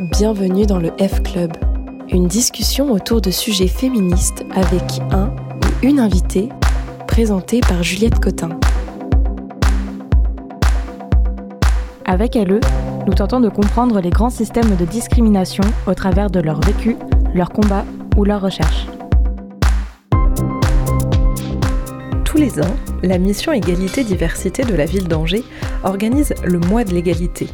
bienvenue dans le F Club, une discussion autour de sujets féministes avec un ou une invitée, présentée par Juliette Cotin. Avec LE, nous tentons de comprendre les grands systèmes de discrimination au travers de leur vécu, leur combat ou leur recherche. Tous les ans, la mission Égalité-Diversité de la ville d'Angers organise le mois de l'égalité,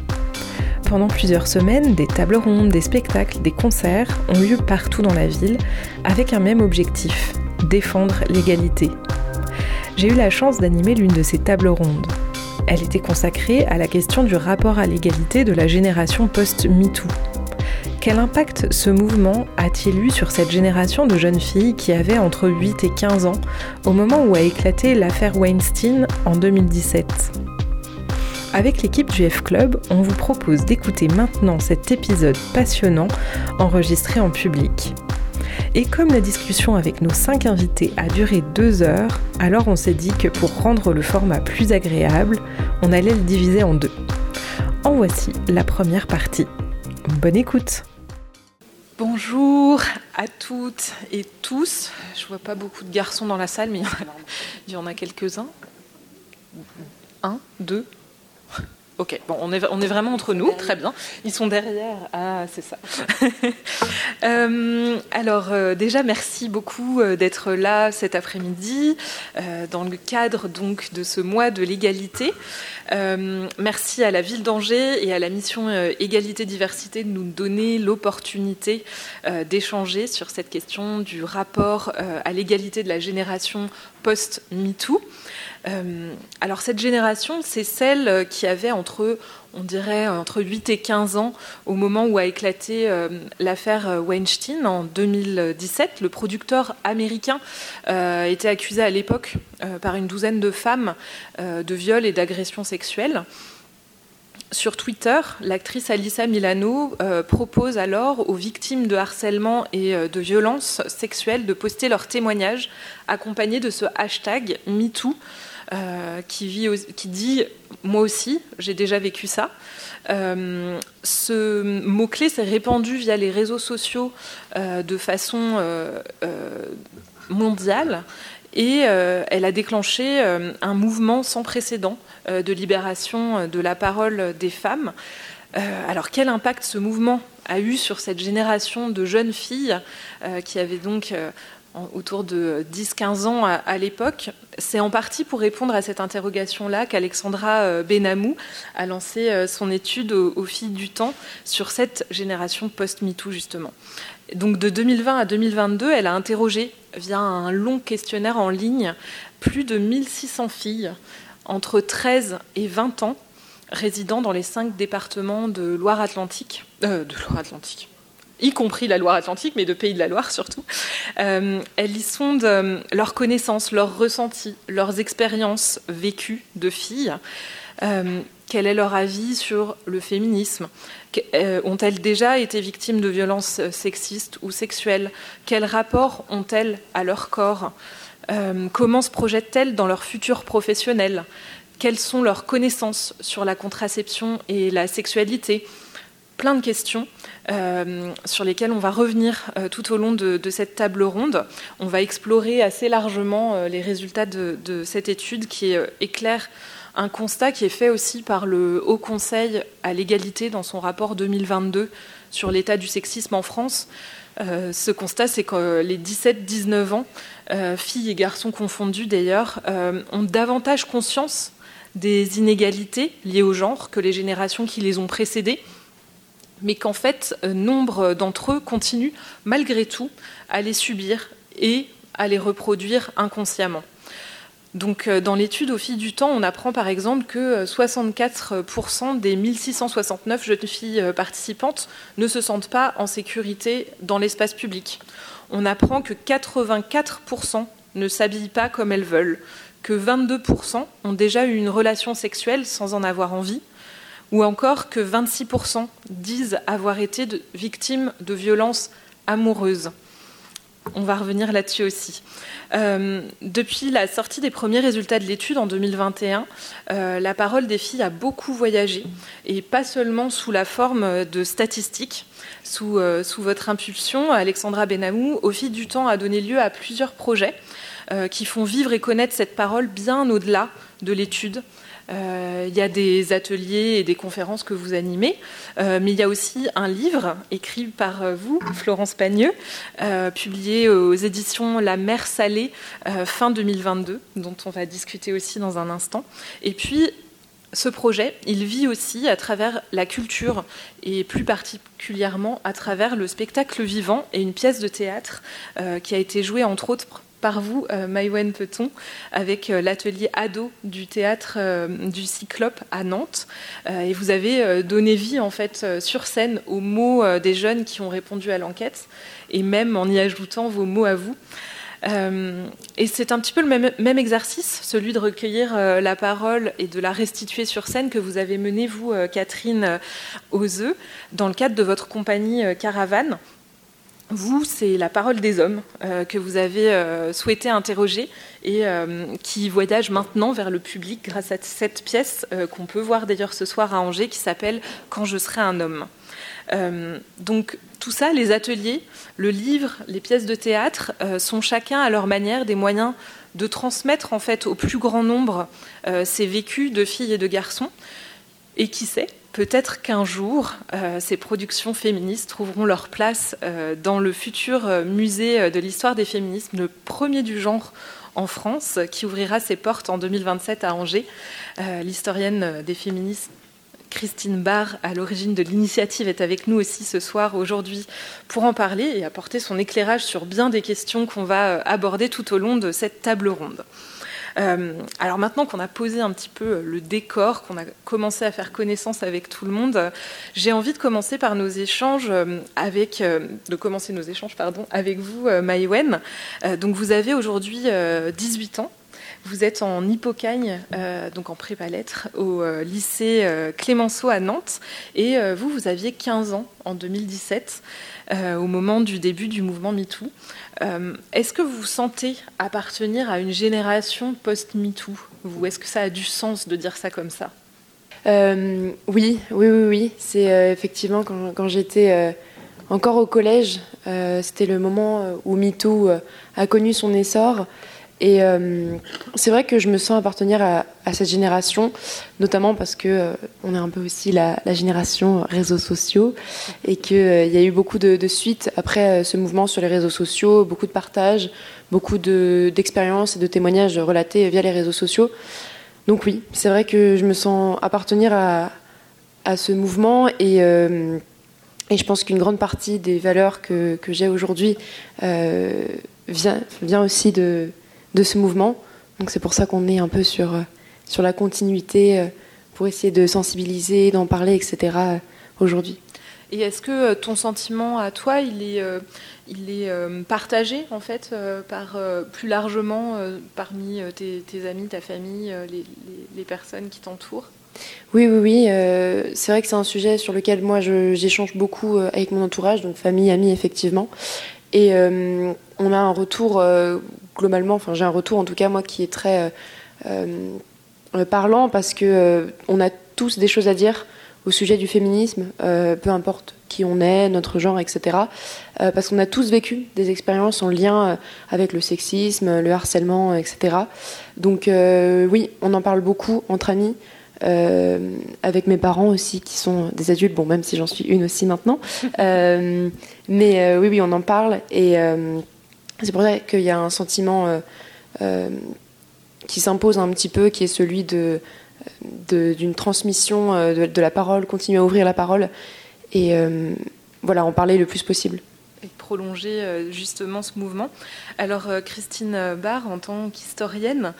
pendant plusieurs semaines, des tables rondes, des spectacles, des concerts ont lieu partout dans la ville avec un même objectif, défendre l'égalité. J'ai eu la chance d'animer l'une de ces tables rondes. Elle était consacrée à la question du rapport à l'égalité de la génération post-MeToo. Quel impact ce mouvement a-t-il eu sur cette génération de jeunes filles qui avaient entre 8 et 15 ans au moment où a éclaté l'affaire Weinstein en 2017 avec l'équipe du F Club, on vous propose d'écouter maintenant cet épisode passionnant enregistré en public. Et comme la discussion avec nos cinq invités a duré deux heures, alors on s'est dit que pour rendre le format plus agréable, on allait le diviser en deux. En voici la première partie. Bonne écoute Bonjour à toutes et tous. Je vois pas beaucoup de garçons dans la salle, mais il y en a quelques-uns. Un, deux, Ok, bon, on est, on est vraiment entre nous, très bien. Ils sont derrière. Ah, c'est ça. Euh, alors, euh, déjà, merci beaucoup euh, d'être là cet après-midi, dans le cadre donc de ce mois de l'égalité. merci à la ville d'Angers et à la mission Égalité-Diversité de nous donner l'opportunité d'échanger sur cette question du rapport à l'égalité de la génération post-MeToo. Euh, alors cette génération, c'est celle qui avait entre, on dirait, entre 8 et 15 ans au moment où a éclaté euh, l'affaire Weinstein en 2017. Le producteur américain euh, était accusé à l'époque par une douzaine de femmes de viol et d'agression sexuelle. Sur Twitter, l'actrice Alissa Milano propose alors aux victimes de harcèlement et de violences sexuelles de poster leurs témoignages accompagnés de ce hashtag MeToo euh, qui, vit, qui dit Moi aussi, j'ai déjà vécu ça. Euh, ce mot-clé s'est répandu via les réseaux sociaux euh, de façon mondiale et elle a déclenché un mouvement sans précédent de libération de la parole des femmes. alors quel impact ce mouvement a eu sur cette génération de jeunes filles qui avaient donc autour de 10-15 ans à, l'époque. C'est en partie pour répondre à cette interrogation-là qu'Alexandra euh, Benamou a lancé euh, son étude au, fil du temps sur cette génération post-MeToo, justement. Donc de 2020 à 2022, elle a interrogé, via un long questionnaire en ligne, plus de 1600 filles entre 13 et 20 ans résidant dans les cinq départements de Loire-Atlantique, euh, de Loire-Atlantique, y compris la Loire-Atlantique, mais de Pays de la Loire surtout. Euh, elles y sondent euh, leurs connaissances, leurs ressentis, leurs expériences vécues de filles. Euh, quel est leur avis sur le féminisme? Ont-elles déjà été victimes de violences sexistes ou sexuelles? Quel rapport ont-elles à leur corps? Comment se projettent-elles dans leur futur professionnel? Quelles sont leurs connaissances sur la contraception et la sexualité? Plein de questions euh, sur lesquels on va revenir euh, tout au long de, cette table ronde. On va explorer assez largement euh, les résultats de, cette étude qui éclaire un constat qui est fait aussi par le Haut Conseil à l'égalité dans son rapport 2022 sur l'état du sexisme en France. ce constat, c'est que les 17-19 ans, filles et garçons confondus d'ailleurs, ont davantage conscience des inégalités liées au genre que les générations qui les ont précédées mais qu'en fait, euh, nombre d'entre eux continuent malgré tout à les subir et à les reproduire inconsciemment. Donc, euh, dans l'étude au fil du temps, on apprend par exemple que 64% euh, des 1669 jeunes filles participantes ne se sentent pas en sécurité dans l'espace public. On apprend que 84% ne s'habillent pas comme elles veulent, que 22% ont déjà eu une relation sexuelle sans en avoir envie, ou encore que 26% disent avoir été victimes de violences amoureuses. on va revenir là-dessus aussi. Euh, depuis la sortie des premiers résultats de l'étude en 2021, euh, la parole des filles a beaucoup voyagé, et pas seulement sous la forme de statistiques. Sous, euh, sous votre impulsion, Alexandra Benamou, au fil du temps, a donné lieu à plusieurs projets qui font vivre et connaître cette parole bien au-delà de l'étude, il y a des ateliers et des conférences que vous animez, euh, mais il y a aussi un livre écrit par euh, vous, Florence Pagneux, publié aux éditions La Mer Salée fin 2022, dont on va discuter aussi dans un instant. Et puis, ce projet, il vit aussi à travers la culture et plus particulièrement à travers le spectacle vivant et une pièce de théâtre qui a été jouée entre autres par vous, euh, Maïwen Peton, avec euh, l'atelier ado du théâtre euh, du Cyclope à Nantes. et vous avez donné vie, en fait, sur scène aux mots des jeunes qui ont répondu à l'enquête, et même en y ajoutant vos mots à vous. et c'est un petit peu le même, exercice, celui de recueillir la parole et de la restituer sur scène que vous avez mené, vous, Catherine Ozeux, dans le cadre de votre compagnie Caravane. Vous, c'est la parole des hommes euh, que vous avez euh, souhaité interroger et euh, qui voyage maintenant vers le public grâce à cette pièce qu'on peut voir d'ailleurs ce soir à Angers qui s'appelle Quand je serai un homme. donc tout ça, les ateliers, le livre, les pièces de théâtre sont chacun à leur manière des moyens de transmettre en fait au plus grand nombre ces vécus de filles et de garçons. Et qui sait, Peut-être qu'un jour, euh, ces productions féministes trouveront leur place euh, dans le futur euh, musée de l'histoire des féminismes, le premier du genre en France, qui ouvrira ses portes en 2027 à Angers. L'historienne des féministes Christine Barr, à l'origine de l'initiative, est avec nous aussi ce soir, aujourd'hui, pour en parler et apporter son éclairage sur bien des questions qu'on va aborder tout au long de cette table ronde. Euh, alors maintenant qu'on a posé un petit peu le décor, qu'on a commencé à faire connaissance avec tout le monde, j'ai envie de commencer par nos échanges euh, avec, euh, de commencer nos échanges pardon, avec vous, Maïwen. donc vous avez aujourd'hui 18 ans. Vous êtes en Hippocagne, donc en prépa lettres, au lycée Clémenceau à Nantes. Et vous, vous aviez 15 ans en 2017, au moment du début du mouvement MeToo. Euh, est-ce que vous sentez appartenir à une génération post-MeToo est-ce que ça a du sens de dire ça comme ça? Euh, Oui, oui, oui, oui. C'est euh, effectivement quand, j'étais encore au collège, c'était le moment où MeToo a connu son essor. Et euh, c'est vrai que je me sens appartenir à, cette génération, notamment parce que euh, on est un peu aussi la, génération réseaux sociaux et qu'il euh, y a eu beaucoup de, suites après ce mouvement sur les réseaux sociaux, beaucoup de partages, beaucoup d'expériences et de témoignages relatés via les réseaux sociaux. Donc oui, c'est vrai que je me sens appartenir à, ce mouvement et, je pense qu'une grande partie des valeurs que, j'ai aujourd'hui vient aussi de de ce mouvement. Donc c'est pour ça qu'on est un peu sur, euh, sur la continuité, euh, pour essayer de sensibiliser, d'en parler, etc. Euh, aujourd'hui. Et est-ce que ton sentiment à toi, il est, il est partagé en fait par plus largement parmi tes, amis, ta famille, les, personnes qui t'entourent? Oui, oui, oui. c'est vrai que c'est un sujet sur lequel moi j'échange beaucoup avec mon entourage, donc famille, amis, effectivement. Et on a un retour globalement, enfin j'ai un retour en tout cas moi qui est très euh, euh, parlant parce que euh, on a tous des choses à dire au sujet du féminisme, peu importe qui on est, notre genre, etc. parce qu'on a tous vécu des expériences en lien avec le sexisme, le harcèlement, etc. Donc oui, on en parle beaucoup entre amis. avec mes parents aussi qui sont des adultes, bon même si j'en suis une aussi maintenant, mais oui oui on en parle et c'est pour ça qu'il y a un sentiment euh, euh, qui s'impose un petit peu, qui est celui de, d'une transmission euh, de, la parole, continuer à ouvrir la parole et voilà, en parler le plus possible. Et prolonger justement ce mouvement. Alors Christine Barr, en tant qu'historienne,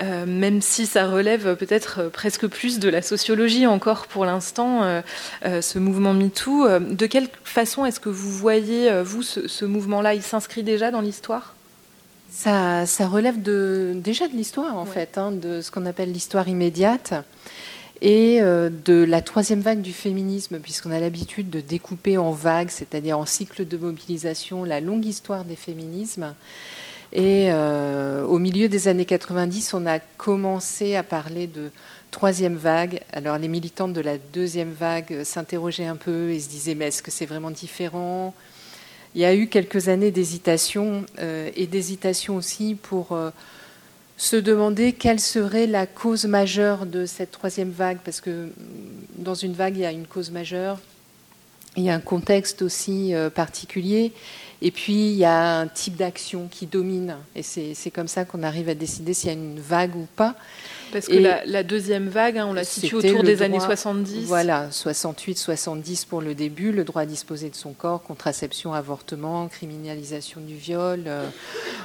même si ça relève peut-être presque plus de la sociologie encore pour l'instant, ce mouvement MeToo, de quelle façon est-ce que vous voyez, vous, ce, mouvement-là? Il s'inscrit déjà dans l'histoire? Ça, relève de, déjà de l'histoire, en fait, hein, de ce qu'on appelle l'histoire immédiate. Et de la troisième vague du féminisme, puisqu'on a l'habitude de découper en vagues, c'est-à-dire en cycle de mobilisation, la longue histoire des féminismes. Et au milieu des années 90, on a commencé à parler de troisième vague. Alors les militantes de la deuxième vague s'interrogeaient un peu et se disaient mais est-ce que c'est vraiment différent? Il y a eu quelques années d'hésitation euh, et d'hésitation aussi pour euh, se demander quelle serait la cause majeure de cette troisième vague parce que mm, dans une vague il y a une cause majeure, il y a un contexte aussi euh, particulier et puis, il y a un type d'action qui domine. Et c'est comme ça qu'on arrive à décider s'il y a une vague ou pas. Parce que la, deuxième vague, hein, on la situe autour des années 70. Voilà, 68-70 pour le début, le droit à disposer de son corps, contraception, avortement, criminalisation du viol, euh,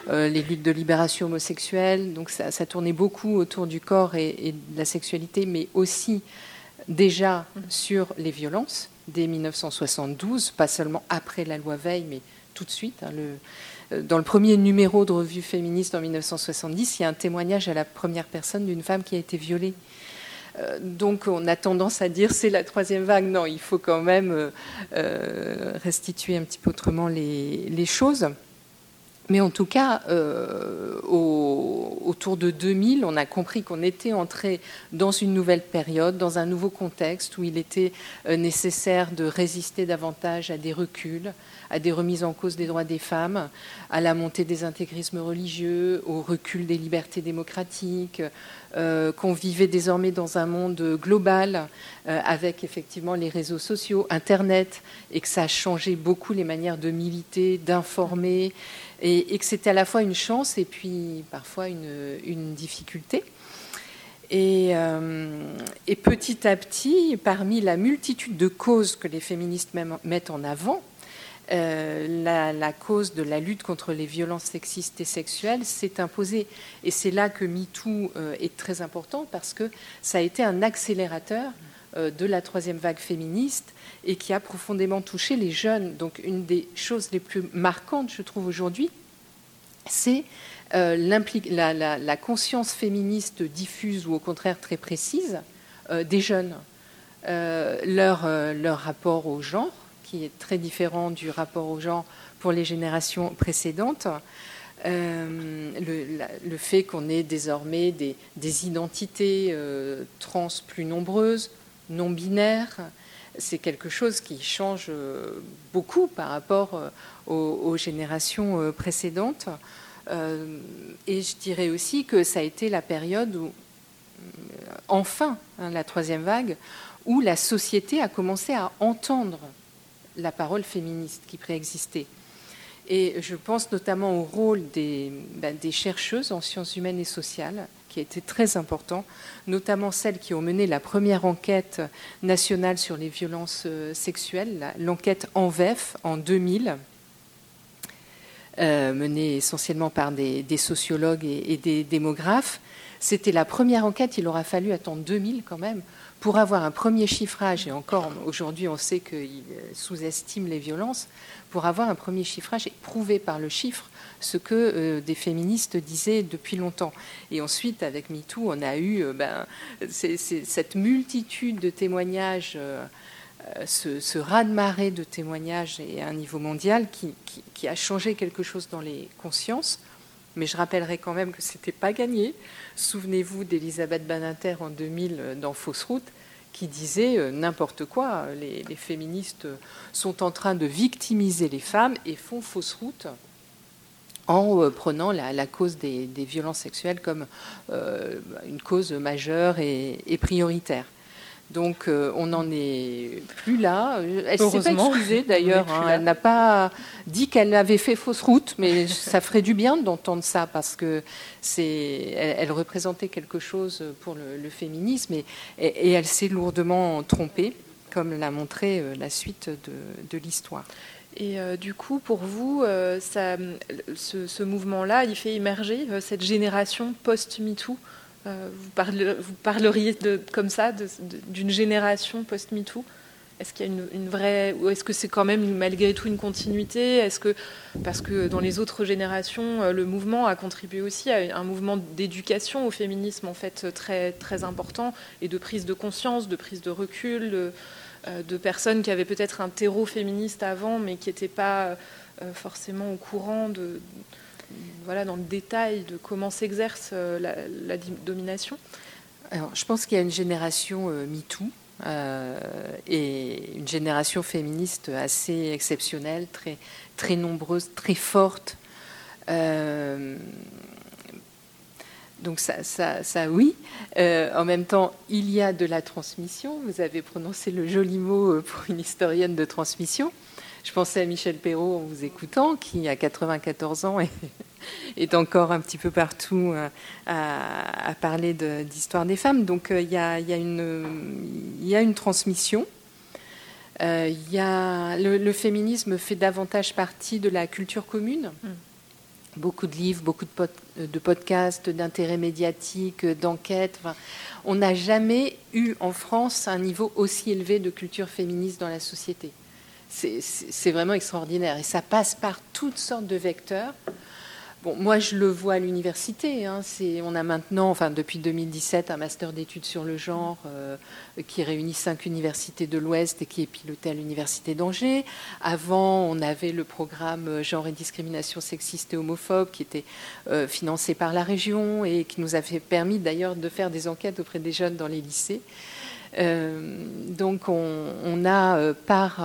euh, les luttes de libération homosexuelle. Donc ça, tournait beaucoup autour du corps et, et, de la sexualité, mais aussi déjà mmh. sur les violences dès 1972, pas seulement après la loi Veil, mais tout de suite. Hein, dans le premier numéro de revue féministe en 1970, il y a un témoignage à la première personne d'une femme qui a été violée. Euh, donc on a tendance à dire c'est la troisième vague. Non, il faut quand même euh, restituer un petit peu autrement les, choses. Mais en tout cas, autour de 2000, on a compris qu'on était entré dans une nouvelle période, dans un nouveau contexte où il était nécessaire de résister davantage à des reculs, à des remises en cause des droits des femmes, à la montée des intégrismes religieux, au recul des libertés démocratiques, euh, qu'on vivait désormais dans un monde global euh, avec effectivement les réseaux sociaux, Internet, et que ça a changé beaucoup les manières de militer, d'informer, et, que c'était à la fois une chance et puis parfois une, difficulté. Euh, et, petit à petit, parmi la multitude de causes que les féministes mettent en avant, euh, la, cause de la lutte contre les violences sexistes et sexuelles s'est imposée. Et c'est là que MeToo euh, est très important parce que ça a été un accélérateur euh, de la troisième vague féministe et qui a profondément touché les jeunes. Donc une des choses les plus marquantes, je trouve, aujourd'hui, c'est la, la, conscience féministe diffuse ou au contraire très précise des jeunes, leur, leur rapport au genre qui est très différent du rapport au genre pour les générations précédentes. Euh, le, fait qu'on ait désormais des, identités euh, trans plus nombreuses, non binaires, c'est quelque chose qui change euh, beaucoup par rapport aux, générations précédentes. et je dirais aussi que ça a été la période où, enfin, hein, la troisième vague, où la société a commencé à entendre la parole féministe qui préexistait. Et je pense notamment au rôle ben, des, chercheuses en sciences humaines et sociales, qui a été très important, notamment celles qui ont mené la première enquête nationale sur les violences euh, sexuelles, l'enquête ENVEF en 2000, euh, menée essentiellement par des, sociologues et, des démographes. C'était la première enquête, il aura fallu attendre 2000 quand même pour avoir un premier chiffrage, et encore aujourd'hui on sait qu'il sous-estime les violences, pour avoir un premier chiffrage et prouver par le chiffre ce que euh, des féministes disaient depuis longtemps. Et ensuite, avec MeToo, on a eu euh, ben, cette multitude de témoignages, euh, ce, ce raz-de-marée de témoignages et à un niveau mondial qui, a changé quelque chose dans les consciences. Mais je rappellerai quand même que ce n'était pas gagné. Souvenez-vous d'Elisabeth Baninter en 2000 dans Fausse Route, qui disait euh, n'importe quoi. Les, féministes sont en train de victimiser les femmes et font fausse route en euh, prenant la, cause des, violences sexuelles comme euh, une cause majeure et prioritaire. Donc euh, on n'en est plus là. Elle ne s'est pas excusée d'ailleurs. Hein. Elle n'a pas dit qu'elle avait fait fausse route, mais ça ferait du bien d'entendre ça parce que c'est, elle, représentait quelque chose pour le, féminisme et, elle s'est lourdement trompée, comme l'a montré euh, la suite de, l'histoire. Et euh, du coup, pour vous, ça, ce, mouvement-là, il fait émerger cette génération post-MeToo? Euh, vous, parleriez de, comme ça d'une génération post-MeToo? Est-ce qu'il y a une, vraie, ou est-ce que c'est quand même malgré tout une continuité? Est-ce que parce que dans les autres générations, euh, le mouvement a contribué aussi à un mouvement d'éducation au féminisme en fait très très important et de prise de conscience, de prise de recul, de, euh, personnes qui avaient peut-être un terreau féministe avant, mais qui n'étaient pas forcément au courant de, voilà dans le détail de comment s'exerce la, domination. Alors, je pense qu'il y a une génération MeToo euh, et une génération féministe assez exceptionnelle, très, très nombreuse, très forte. Euh, donc ça, ça, ça oui. Euh, en même temps, il y a de la transmission. Vous avez prononcé le joli mot pour une historienne de transmission. Je pensais à Michel Perrault en vous écoutant, qui a 94 ans et est encore un petit peu partout euh, à, parler d'histoire des femmes. Donc euh, il y, a, une transmission. Euh, y a, le, féminisme fait davantage partie de la culture commune. Mm. Beaucoup de livres, beaucoup de, podcasts, d'intérêts médiatiques, d'enquêtes. on n'a jamais eu en France un niveau aussi élevé de culture féministe dans la société. C'est vraiment extraordinaire. Et ça passe par toutes sortes de vecteurs moi, je le vois à l'université. Hein. on a maintenant, enfin, depuis 2017, un master d'études sur le genre euh, qui réunit cinq universités de l'Ouest et qui est piloté à l'université d'Angers. Avant, on avait le programme Genre et discrimination sexiste et homophobe qui était euh, financé par la région et qui nous avait permis d'ailleurs de faire des enquêtes auprès des jeunes dans les lycées. Euh, donc on, a par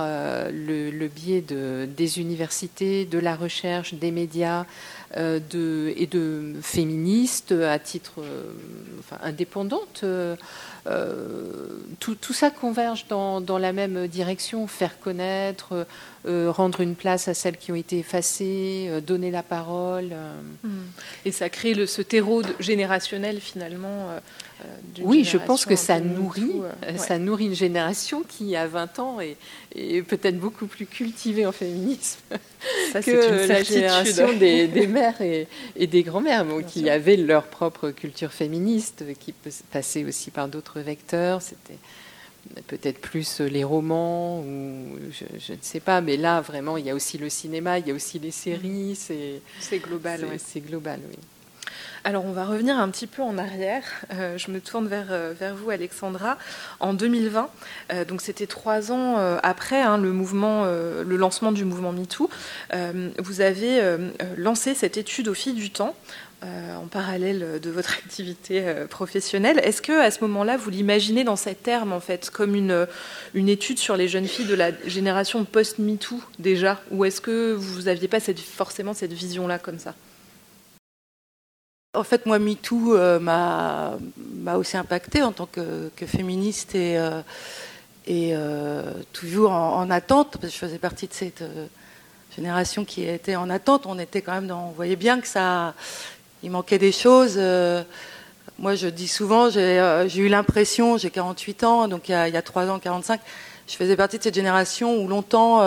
le, biais de, des universités, de la recherche, des médias, euh, et de féministes à titre euh, indépendante. Euh, tout, ça converge dans, la même direction, faire connaître, rendre une place à celles qui ont été effacées, donner la parole. Hmm. Et ça crée ce terreau générationnel finalement euh, oui, je pense que ça nourrit, euh, ça nourrit une génération qui, à 20 ans, est, peut-être beaucoup plus cultivée en féminisme que la génération des, mères et, des grands-mères, qui avaient leur propre culture féministe, qui passait aussi par d'autres vecteurs. C'était peut-être plus les romans ou je, ne sais pas. Mais là vraiment il y a aussi le cinéma il y a aussi les séries. C'est global c'est global oui alors, on va revenir un petit peu en arrière. Euh, je me tourne vers, euh, vous, Alexandra. En 2020, euh, donc c'était trois ans après hein, le, lancement du mouvement MeToo, vous avez lancé cette étude au fil du temps. en parallèle de votre activité professionnelle. Est-ce que à ce moment-là, vous l'imaginez dans ces termes, en fait, comme une, étude sur les jeunes filles de la génération post-MeToo déjà? Ou est-ce que vous n'aviez pas cette, forcément cette vision-là comme ça? En fait, moi, MeToo euh, m'a aussi impacté en tant que, féministe et, euh, euh, toujours en, attente, parce que je faisais partie de cette génération qui était en attente. On était quand même dans, on voyait bien que ça, il manquait des choses. moi, je dis souvent, j'ai eu l'impression, j'ai 48 ans, donc il y, a, 3 ans, 45, je faisais partie de cette génération où longtemps,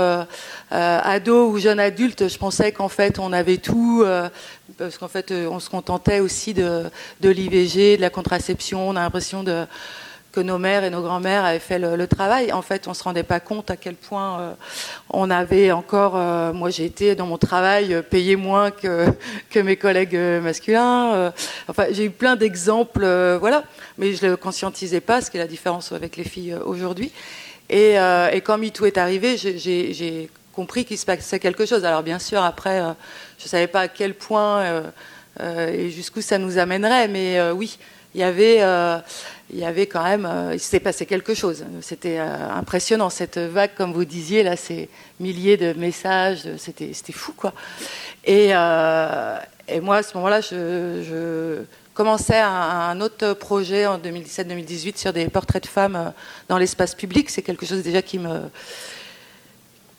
ado ou jeune adulte, je pensais qu'en fait on avait tout, parce qu'en fait on se contentait aussi de, l'IVG, de la contraception. On a l'impression que nos mères et nos grands-mères avaient fait le, travail. En fait, on se rendait pas compte à quel point on avait encore. moi, j'ai été dans mon travail payé moins que, mes collègues masculins. enfin, j'ai eu plein d'exemples, voilà, mais je le conscientisais pas, ce qui est la différence avec les filles aujourd'hui. Et, euh, et quand MeToo est arrivé, j'ai compris qu'il se passait quelque chose. Alors bien sûr, après, euh, je ne savais pas à quel point euh, euh, et jusqu'où ça nous amènerait, mais oui, il y avait, il y avait quand même, il s'est passé quelque chose. C'était impressionnant cette vague, comme vous disiez là, ces milliers de messages, c'était, c'était fou quoi. Et, et moi à ce moment-là, je, commençait un, autre projet en 2017-2018 sur des portraits de femmes dans l'espace public. C'est quelque chose déjà qui me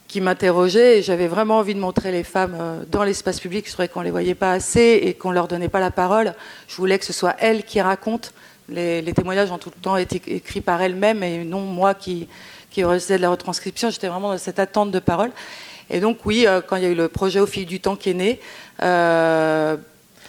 qui m'interrogeait et j'avais vraiment envie de montrer les femmes euh, dans l'espace public. Je trouvais qu'on les voyait pas assez et qu'on leur donnait pas la parole. Je voulais que ce soit elles qui racontent. Les, témoignages ont tout le temps été écrits par elles-mêmes et non moi qui qui faisais de la retranscription. J'étais vraiment dans cette attente de parole. Et donc oui, euh, quand il y a eu le projet au fil du temps qui est né,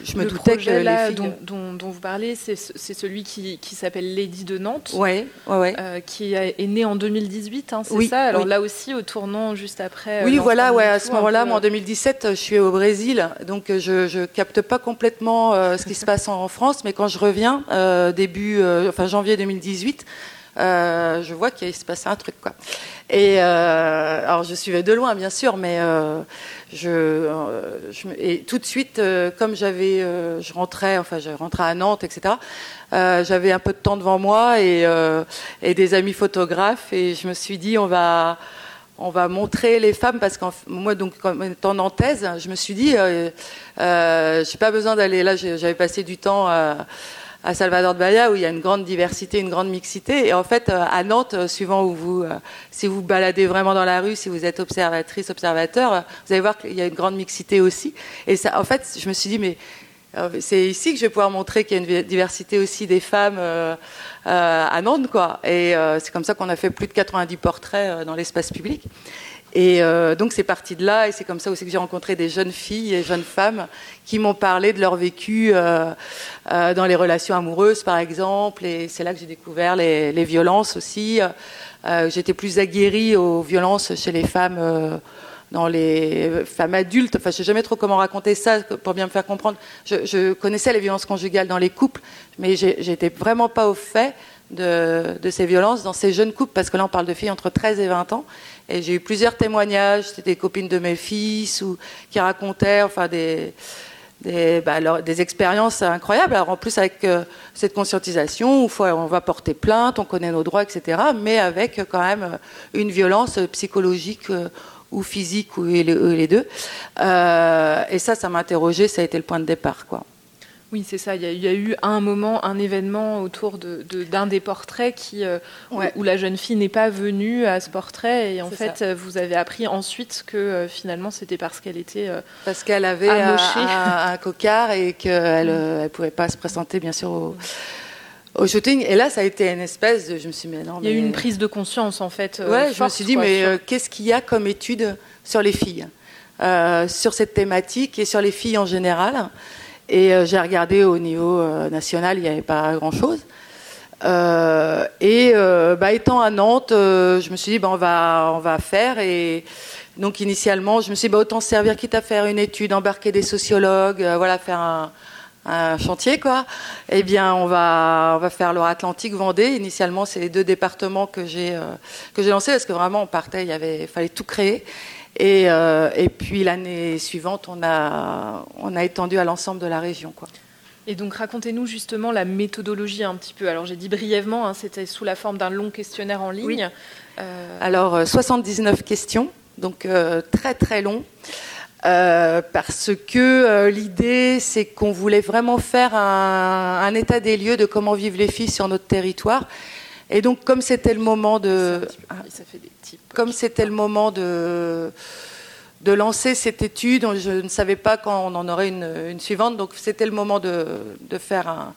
je me le doutais projet que là, dont, dont, vous parlez, c'est celui qui, qui s'appelle Lady de Nantes, ouais, ouais, euh, qui est né en 2018, hein, c'est ça? Alors là aussi, au tournant juste après. Euh, oui, voilà, ouais, à ce moment-là, moi en 2017, je suis au Brésil, donc je ne capte pas complètement ce qui se passe en France, mais quand je reviens, début, enfin janvier 2018, je vois qu'il se passe un truc, quoi. Et alors je suivais de loin, bien sûr, mais euh, je, et tout de suite, euh, comme j'avais, euh, je rentrais, enfin, je rentrais à Nantes, etc. j'avais un peu de temps devant moi et, des amis photographes, et je me suis dit, on va on va montrer les femmes parce que moi donc étant nantaise je me suis dit euh, euh, j'ai pas besoin d'aller là j'avais passé du temps à, à Salvador de Bahia où il y a une grande diversité, une grande mixité. Et en fait, euh, à Nantes, euh, suivant où vous, euh, si vous baladez vraiment dans la rue, si vous êtes observatrice, observateur, vous allez voir qu'il y a une grande mixité aussi. Et ça, en fait, je me suis dit, mais c'est ici que je vais pouvoir montrer qu'il y a une diversité aussi des femmes à Nantes, quoi. Et c'est comme ça qu'on a fait plus de 90 portraits dans l'espace public. Et euh, donc c'est parti de là, et c'est comme ça aussi que j'ai rencontré des jeunes filles et jeunes femmes qui m'ont parlé de leur vécu euh, euh, dans les relations amoureuses, par exemple. Et c'est là que j'ai découvert les, violences aussi. J'étais plus aguerrie aux violences chez les femmes, dans les femmes adultes. Enfin, je sais jamais trop comment raconter ça pour bien me faire comprendre. Je, je connaissais les violences conjugales dans les couples, mais j'étais vraiment pas au fait de, de, ces violences dans ces jeunes couples, parce que là on parle de filles entre 13 et 20 ans. Et j'ai eu plusieurs témoignages, c'était des copines de mes fils ou qui racontaient enfin des des, bah, des expériences incroyables. Alors en plus avec euh, cette conscientisation, où on va porter plainte, on connaît nos droits, etc. Mais avec quand même euh, une violence psychologique euh, ou physique ou les, deux. Euh, et ça, ça m'a interrogé. Ça a été le point de départ, quoi. Oui, c'est ça. Il y, a, eu un moment, un événement autour d'un de, d'un des portraits qui, euh, où, la jeune fille n'est pas venue à ce portrait. Et en fait, vous avez appris ensuite que euh, finalement, c'était parce qu'elle était. Euh, parce qu'elle avait un, un, cocard et qu'elle ne mm. pouvait pas se présenter, bien sûr, au, au, shooting. Et là, ça a été une espèce de. Je me suis dit, mais non. Il y a eu une prise de conscience, en fait. ouais, je me suis dit, mais qu'est-ce qu'il y a comme étude sur les filles Sur cette thématique et sur les filles en général? Et euh, j'ai regardé au niveau euh, national, il n'y avait pas grand-chose. Euh, et bah, étant à Nantes, je me suis dit, bah, on, va, faire. Et donc initialement, je me suis dit, bah, autant servir, quitte à faire une étude, embarquer des sociologues, voilà, faire un, chantier, quoi. Eh bien, on va, faire Loire-Atlantique, Vendée. Initialement, c'est les deux départements que j'ai lancés parce que vraiment, on partait, il fallait tout créer. Et, euh, et puis l'année suivante, on a, on a étendu à l'ensemble de la région. Quoi. Et donc racontez-nous justement la méthodologie un petit peu. Alors j'ai dit brièvement, hein, c'était sous la forme d'un long questionnaire en ligne. Euh... Alors 79 euh, questions, donc euh, très très long. Euh, parce que l'idée, c'est qu'on voulait vraiment faire un, un, état des lieux de comment vivent les filles sur notre territoire et donc, comme c'était le moment de, comme c'était le moment de de lancer cette étude, je ne savais pas quand on en aurait une, une suivante, donc c'était le moment de, de faire un,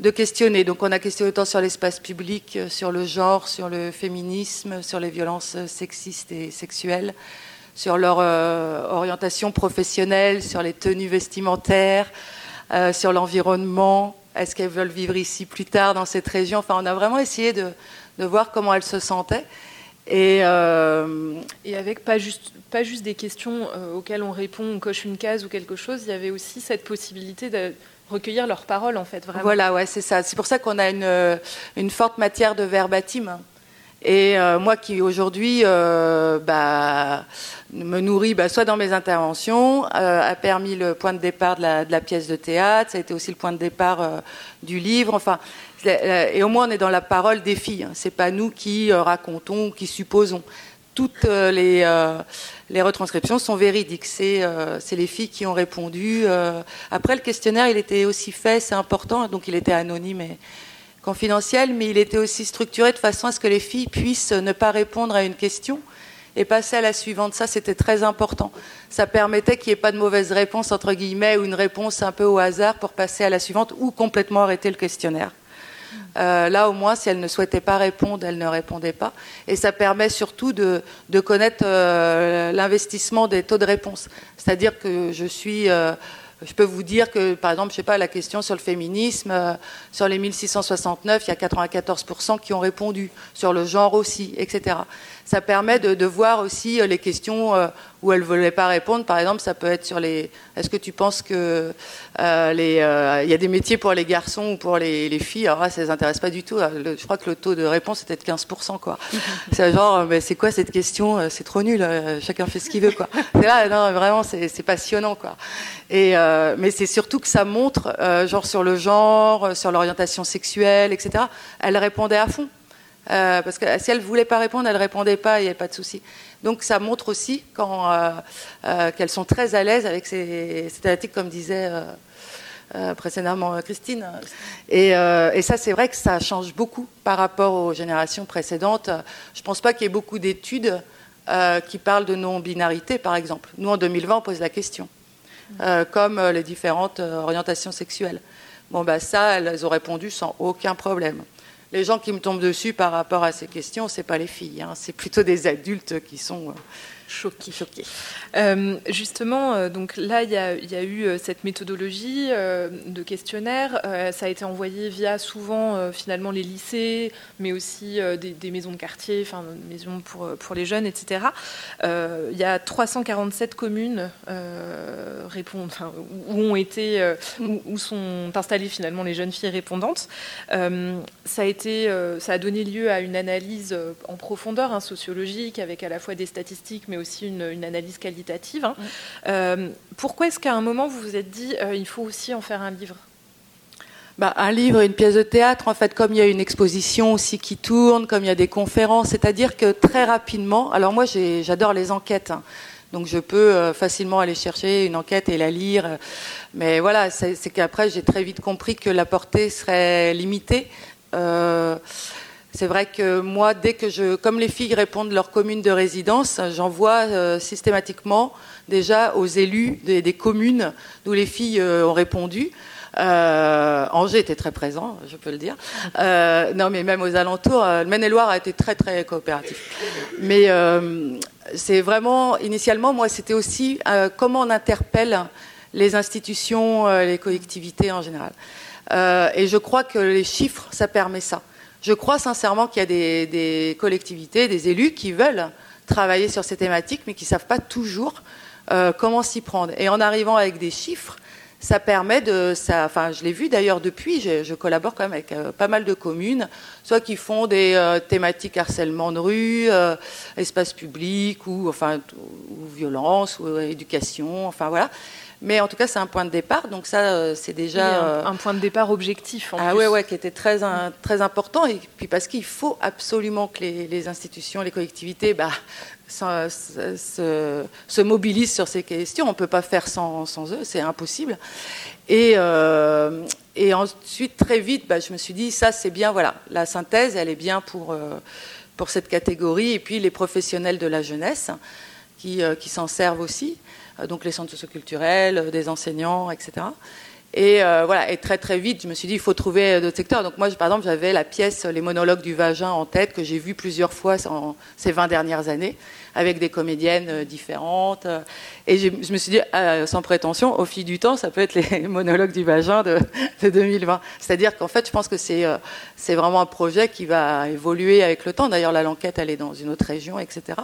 de questionner. Donc, on a questionné autant sur l'espace public, sur le genre, sur le féminisme, sur les violences sexistes et sexuelles, sur leur euh, orientation professionnelle, sur les tenues vestimentaires, euh, sur l'environnement, est-ce qu'elles veulent vivre ici plus tard dans cette région? Enfin, on a vraiment essayé de, voir comment elles se sentaient. Et, euh, et avec pas juste, pas juste des questions euh, auxquelles on répond, on coche une case ou quelque chose, il y avait aussi cette possibilité de recueillir leurs paroles, en fait. Vraiment. Voilà, ouais, c'est ça. C'est pour ça qu'on a une, une forte matière de verbatim. Et euh, moi qui aujourd'hui euh, bah, me nourris bah, soit dans mes interventions, euh, a permis le point de départ de la, pièce de théâtre, ça a été aussi le point de départ du livre. Enfin, et au moins on est dans la parole des filles. Hein. C'est pas nous qui racontons, qui supposons. Toutes les, retranscriptions sont véridiques. C'est les filles qui ont répondu. après le questionnaire, il était aussi fait, c'est important, donc il était anonyme confidentiel, mais il était aussi structuré de façon à ce que les filles puissent ne pas répondre à une question et passer à la suivante. Ça, c'était très important. Ça permettait qu'il n'y ait pas de mauvaise réponse, entre guillemets, ou une réponse un peu au hasard pour passer à la suivante ou complètement arrêter le questionnaire. Euh, là, au moins, si elle ne souhaitait pas répondre, elle ne répondait pas. Et ça permet surtout de, connaître euh, l'investissement des taux de réponse. C'est-à-dire que je suis... Euh, je peux vous dire que, par exemple, je sais pas, la question sur le féminisme, euh, sur les 1669, il y a 94% qui ont répondu, sur le genre aussi, etc. Ça permet de, voir aussi euh, les questions euh, où elles ne voulaient pas répondre. Par exemple, ça peut être sur les. Est-ce que tu penses que les, il y a des métiers pour les garçons ou pour les, filles? Alors là, ça ne les intéresse pas du tout. je crois que le taux de réponse était de 15%, quoi. c'est genre, mais c'est quoi cette question? C'est trop nul. chacun fait ce qu'il veut, quoi. C'est là, non, vraiment, c'est passionnant, quoi. Et euh, mais c'est surtout que ça montre, euh, genre sur le genre, euh, sur l'orientation sexuelle, etc. Elle répondait à fond. Parce que si elle voulait pas répondre, elle répondait pas, il n'y avait pas de souci. Donc ça montre aussi qu'elles sont très à l'aise avec ces, thématiques, comme disait précédemment Christine. Et, et ça, c'est vrai que ça change beaucoup par rapport aux générations précédentes. Je ne pense pas qu'il y ait beaucoup d'études qui parlent de non-binarité, par exemple. Nous, en 2020, on pose la question. Euh, comme euh, les différentes euh, orientations sexuelles. Bon, bah, ça, elles ont répondu sans aucun problème. Les gens qui me tombent dessus par rapport à ces questions, ce n'est pas les filles, hein. c'est plutôt des adultes qui sont choqués. Euh, justement, euh, donc là, il y, a, eu euh, cette méthodologie de questionnaire. ça a été envoyé via souvent finalement les lycées, mais aussi des, maisons de quartier, enfin des maisons pour, pour les jeunes, etc. il y a 347 communes répondent, où ont été, où, sont installées finalement les jeunes filles répondantes. ça a été, ça a donné lieu à une analyse en profondeur, hein, sociologique, avec à la fois des statistiques, mais aussi une, analyse qualitative. Hein. Euh, pourquoi est-ce qu'à un moment vous vous êtes dit euh, il faut aussi en faire un livre? Bah, un livre, une pièce de théâtre, en fait, comme il y a une exposition aussi qui tourne, comme il y a des conférences, c'est-à-dire que très rapidement, alors moi j'adore les enquêtes, hein. donc je peux euh, facilement aller chercher une enquête et la lire, mais voilà, c'est qu'après j'ai très vite compris que la portée serait limitée. C'est vrai que moi, dès que je, comme les filles répondent leur commune de résidence, j'envoie euh, systématiquement déjà aux élus des, communes d'où les filles euh, ont répondu. Euh, Angers était très présent, je peux le dire. non, mais même aux alentours, Maine-et-Loire a été très très coopératif. Mais c'est vraiment, initialement, moi, c'était aussi comment on interpelle les institutions, les collectivités en général. et je crois que les chiffres, ça permet ça. Je crois sincèrement qu'il y a des, collectivités, des élus qui veulent travailler sur ces thématiques, mais qui ne savent pas toujours euh, comment s'y prendre. Et en arrivant avec des chiffres, ça permet de, enfin, je l'ai vu d'ailleurs depuis, je, collabore quand même avec euh, pas mal de communes, soit qui font des euh, thématiques harcèlement de rue, espace public, ou enfin, ou violence, ou éducation, enfin voilà. Mais en tout cas, c'est un point de départ. Donc ça, euh, c'est déjà euh, un, point de départ objectif. ah oui, ouais, qui était très très important. Et puis parce qu'il faut absolument que les, institutions, les collectivités, bah, se, mobilisent sur ces questions. On ne peut pas faire sans, eux, c'est impossible. Et, euh, et ensuite, très vite, bah, je me suis dit, ça c'est bien, voilà, la synthèse, elle est bien pour, pour cette catégorie. Et puis les professionnels de la jeunesse qui, qui s'en servent aussi. Euh, donc les centres socioculturels, euh, des enseignants, etc. Et euh, voilà, et très très vite, je me suis dit, il faut trouver d'autres secteurs. Donc moi, par exemple, j'avais la pièce Les monologues du vagin en tête, que j'ai vue plusieurs fois ces 20 dernières années, avec des comédiennes différentes. Et je, me suis dit, sans prétention, au fil du temps, ça peut être les monologues du vagin de, 2020. C'est-à-dire qu'en fait, je pense que c'est vraiment un projet qui va évoluer avec le temps. D'ailleurs, la Lanquette, elle est dans une autre région, etc.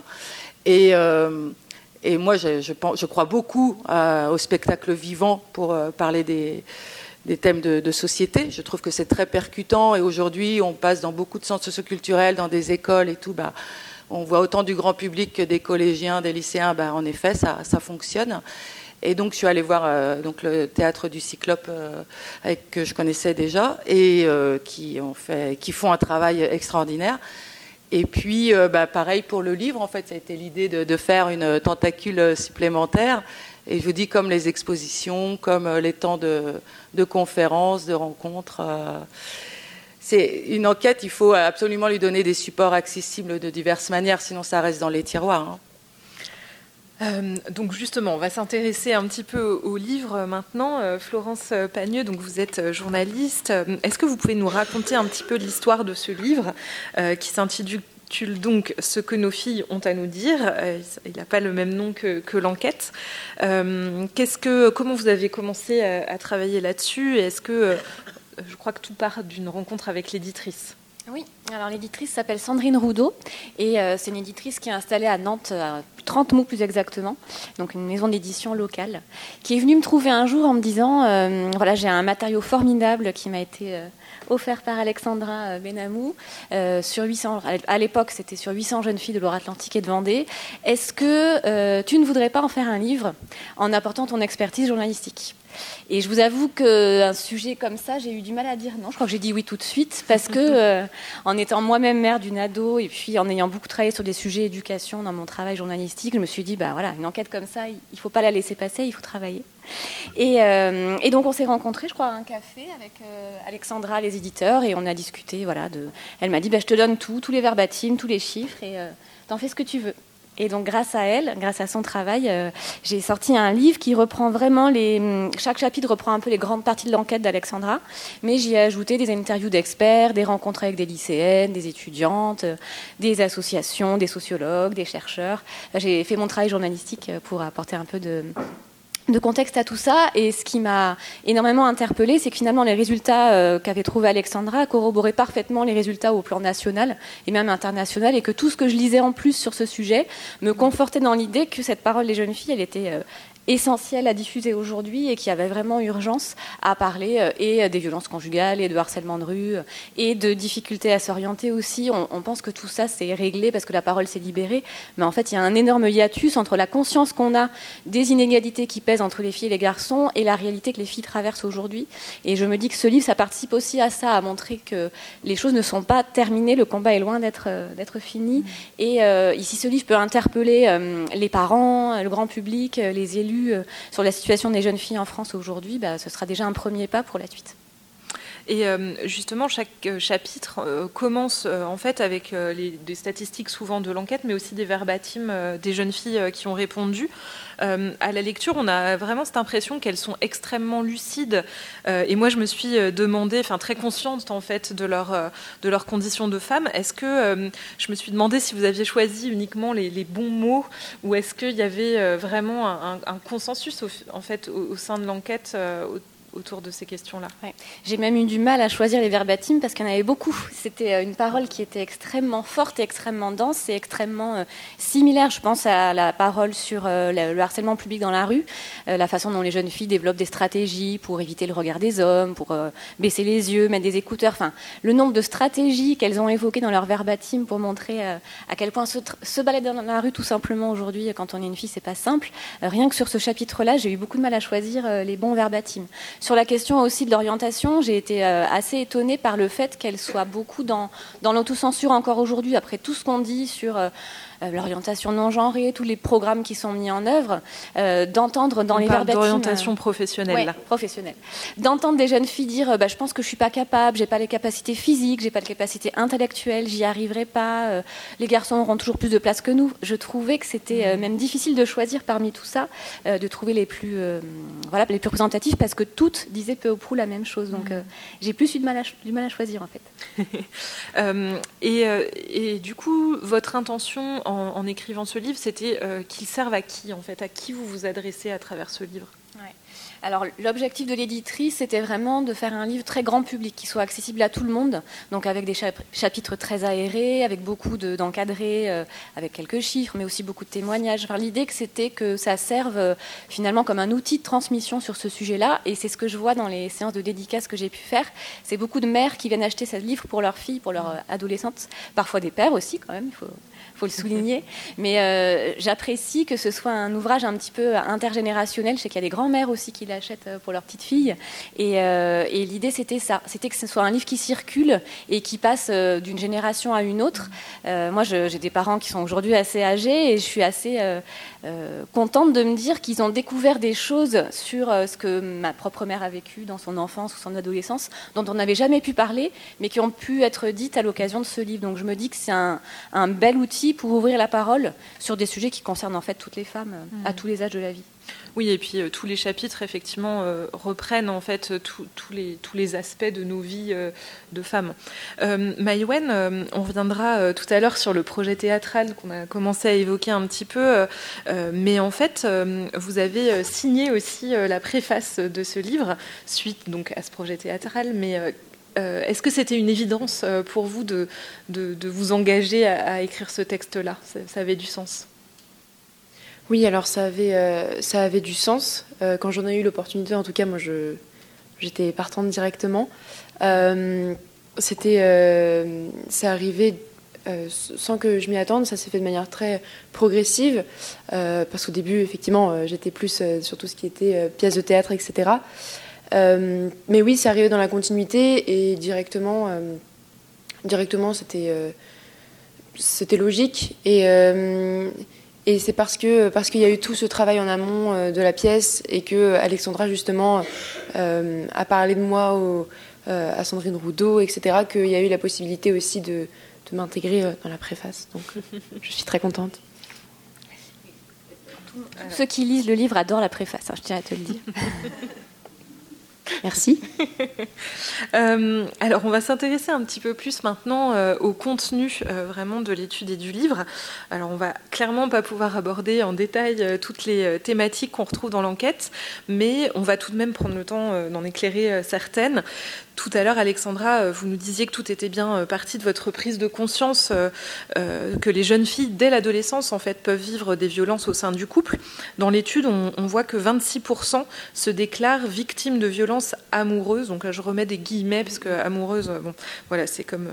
Et... Et moi, je, crois beaucoup euh, au spectacle vivant pour euh, parler des, thèmes de, société. Je trouve que c'est très percutant. Et aujourd'hui, on passe dans beaucoup de centres socioculturels, dans des écoles et tout. Bah, on voit autant du grand public que des collégiens, des lycéens. Bah, en effet, ça, fonctionne. Et donc, je suis allée voir euh, donc, le théâtre du Cyclope que je connaissais déjà et qui font un travail extraordinaire. Et puis, euh, bah, pareil pour le livre, en fait, ça a été l'idée de, faire une tentacule supplémentaire. Et je vous dis, comme les expositions, comme euh, les temps de, conférences, de rencontres. Euh, c'est une enquête, il faut absolument lui donner des supports accessibles de diverses manières, sinon ça reste dans les tiroirs. Hein. Euh, donc justement, on va s'intéresser un petit peu au, livre maintenant. Euh, Florence Pagneux, donc vous êtes euh, journaliste. Est-ce que vous pouvez nous raconter un petit peu l'histoire de ce livre qui s'intitule donc Ce que nos filles ont à nous dire. il n'a pas le même nom que, l'enquête. que, comment vous avez commencé à, travailler là-dessus? Est-ce que je crois que tout part d'une rencontre avec l'éditrice oui, alors l'éditrice s'appelle Sandrine Roudot et euh, c'est une éditrice qui est installée à Nantes, à 30 mots plus exactement, donc une maison d'édition locale, qui est venue me trouver un jour en me disant euh, voilà, j'ai un matériau formidable qui m'a été euh, offert par Alexandra Benamou sur 800, à l'époque c'était sur 800 jeunes filles de Loire-Atlantique et de Vendée. Est-ce que tu ne voudrais pas en faire un livre en apportant ton expertise journalistique? Et je vous avoue qu'un sujet comme ça, j'ai eu du mal à dire non. Je crois que j'ai dit oui tout de suite parce que, euh, en étant moi-même mère d'une ado et puis en ayant beaucoup travaillé sur des sujets éducation dans mon travail journalistique, je me suis dit, bah voilà, une enquête comme ça, il ne faut pas la laisser passer, il faut travailler. Et, euh, donc on s'est rencontrés, je crois, à un café avec euh, Alexandra, les éditeurs, et on a discuté. Voilà. Elle m'a dit, bah, je te donne tout, tous les verbatims, tous les chiffres, et t'en fais ce que tu veux. Et donc, grâce à elle, grâce à son travail, euh, j'ai sorti un livre qui reprend vraiment les. Hum, chaque chapitre reprend un peu les grandes parties de l'enquête d'Alexandra, mais j'y ai ajouté des interviews d'experts, des rencontres avec des lycéennes, des étudiantes, euh, des associations, des sociologues, des chercheurs. J'ai fait mon travail journalistique pour apporter un peu de de contexte à tout ça. Et ce qui m'a énormément interpellée, c'est que finalement les résultats euh, qu'avait trouvé Alexandra corroboraient parfaitement les résultats au plan national et même international, et que tout ce que je lisais en plus sur ce sujet me confortait dans l'idée que cette parole des jeunes filles, elle était euh, essentiel à diffuser aujourd'hui et qui avait vraiment urgence à parler euh, et des violences conjugales et de harcèlement de rue euh, et de difficultés à s'orienter aussi. On, pense que tout ça c'est réglé parce que la parole s'est libérée, mais en fait il y a un énorme hiatus entre la conscience qu'on a des inégalités qui pèsent entre les filles et les garçons et la réalité que les filles traversent aujourd'hui. Et je me dis que ce livre ça participe aussi à ça, à montrer que les choses ne sont pas terminées, le combat est loin d'être euh, d'être fini. Et ici ce livre peut interpeller les parents, le grand public, les élus euh, sur la situation des jeunes filles en France aujourd'hui, bah, ce sera déjà un premier pas pour la suite. Et euh, justement, chaque euh, chapitre commence en fait avec des statistiques souvent de l'enquête, mais aussi des verbatims des jeunes filles qui ont répondu. à la lecture, on a vraiment cette impression qu'elles sont extrêmement lucides. et moi, je me suis demandé, enfin très consciente en fait de leur de leurs conditions de femme. Est-ce que je me suis demandé si vous aviez choisi uniquement les, bons mots ou est-ce qu'il y avait vraiment un, consensus en fait au, sein de l'enquête autour de ces questions-là. J'ai même eu du mal à choisir les verbatims parce qu'il y en avait beaucoup. C'était euh, une parole qui était extrêmement forte et extrêmement dense et extrêmement euh, similaire, je pense, à la parole sur euh, le harcèlement public dans la rue, la façon dont les jeunes filles développent des stratégies pour éviter le regard des hommes, pour baisser les yeux, mettre des écouteurs, enfin, le nombre de stratégies qu'elles ont évoquées dans leur verbatim pour montrer à quel point se, balader dans la rue tout simplement aujourd'hui quand on est une fille, c'est pas simple. rien que sur ce chapitre-là, j'ai eu beaucoup de mal à choisir les bons verbatims. Sur la question aussi de l'orientation, j'ai été euh, assez étonnée par le fait qu'elle soit beaucoup dans, l'autocensure encore aujourd'hui, après tout ce qu'on dit sur euh, l'orientation non genrée, tous les programmes qui sont mis en œuvre, euh, d'entendre dans On les parle d'orientation professionnelle. professionnelle. D'entendre des jeunes filles dire, bah, je pense que je suis pas capable, j'ai pas les capacités physiques, j'ai pas les capacités intellectuelles, j'y arriverai pas. Euh, les garçons auront toujours plus de place que nous. Je trouvais que c'était mmh. même difficile de choisir parmi tout ça, de trouver les plus, voilà, les plus représentatifs parce que toutes disaient peu ou prou la même chose. Donc mmh. j'ai plus eu du mal, à, du mal à choisir en fait. et, et, du coup, votre intention en, écrivant ce livre, c'était euh, qu'il serve à qui, en fait, à qui vous vous adressez à travers ce livre? Alors l'objectif de l'éditrice, c'était vraiment de faire un livre très grand public, qui soit accessible à tout le monde, donc avec des chapitres très aérés, avec beaucoup d'encadrés, euh, avec quelques chiffres, mais aussi beaucoup de témoignages. L'idée que c'était que ça serve euh, finalement comme un outil de transmission sur ce sujet-là, et c'est ce que je vois dans les séances de dédicaces que j'ai pu faire. C'est beaucoup de mères qui viennent acheter ce livre pour leurs filles, pour leurs euh, adolescentes, parfois des pères aussi quand même, faut le souligner. Mais euh, j'apprécie que ce soit un ouvrage un petit peu intergénérationnel. Je sais qu'il y a des grands-mères aussi qui l'achètent euh, pour leurs petites filles. Euh, et, l'idée, c'était ça. C'était que ce soit un livre qui circule et qui passe d'une génération à une autre. moi, j'ai des parents qui sont aujourd'hui assez âgés et je suis assez contente de me dire qu'ils ont découvert des choses sur ce que ma propre mère a vécu dans son enfance ou son adolescence, dont on n'avait jamais pu parler, mais qui ont pu être dites à l'occasion de ce livre. Donc je me dis que c'est un bel outil pour ouvrir la parole sur des sujets qui concernent en fait toutes les femmes à mmh. tous les âges de la vie. Oui, et puis euh, tous les chapitres, effectivement, euh, reprennent en fait tous les, tous les aspects de nos vies euh, de femmes. Maïwen, on reviendra tout à l'heure sur le projet théâtral qu'on a commencé à évoquer un petit peu, mais en fait, vous avez signé aussi la préface de ce livre, suite donc à ce projet théâtral, mais est-ce que c'était une évidence pour vous de, vous engager à, écrire ce texte-là? Ça avait du sens oui, alors ça avait, euh, ça avait du sens. Euh, quand j'en ai eu l'opportunité, en tout cas, moi, je, j'étais partante directement. Euh, c'était, c'est arrivé sans que je m'y attende. Ça s'est fait de manière très progressive, parce qu'au début, effectivement, j'étais plus sur tout ce qui était pièces de théâtre, etc. mais oui, c'est arrivé dans la continuité et directement, directement, c'était, c'était logique et et c'est parce que parce qu'il y a eu tout ce travail en amont euh, de la pièce et que Alexandra justement euh, a parlé de moi au, euh, à Sandrine Roudot, etc. Qu'il y a eu la possibilité aussi de, de m'intégrer dans la préface. Donc je suis très contente. Ceux qui lisent le livre adorent la préface, hein, je tiens à te le dire. Merci. Euh, alors, on va s'intéresser un petit peu plus maintenant euh, au contenu euh, vraiment de l'étude et du livre. Alors, on va clairement pas pouvoir aborder en détail toutes les thématiques qu'on retrouve dans l'enquête, mais on va tout de même prendre le temps d'en éclairer certaines. Tout à l'heure, Alexandra, vous nous disiez que tout était bien parti de votre prise de conscience que les jeunes filles, dès l'adolescence, en fait, peuvent vivre des violences au sein du couple. Dans l'étude, on, voit que 26% se déclarent victimes de violences amoureuses. Donc là, je remets des guillemets parce que amoureuse, bon, voilà, c'est comme,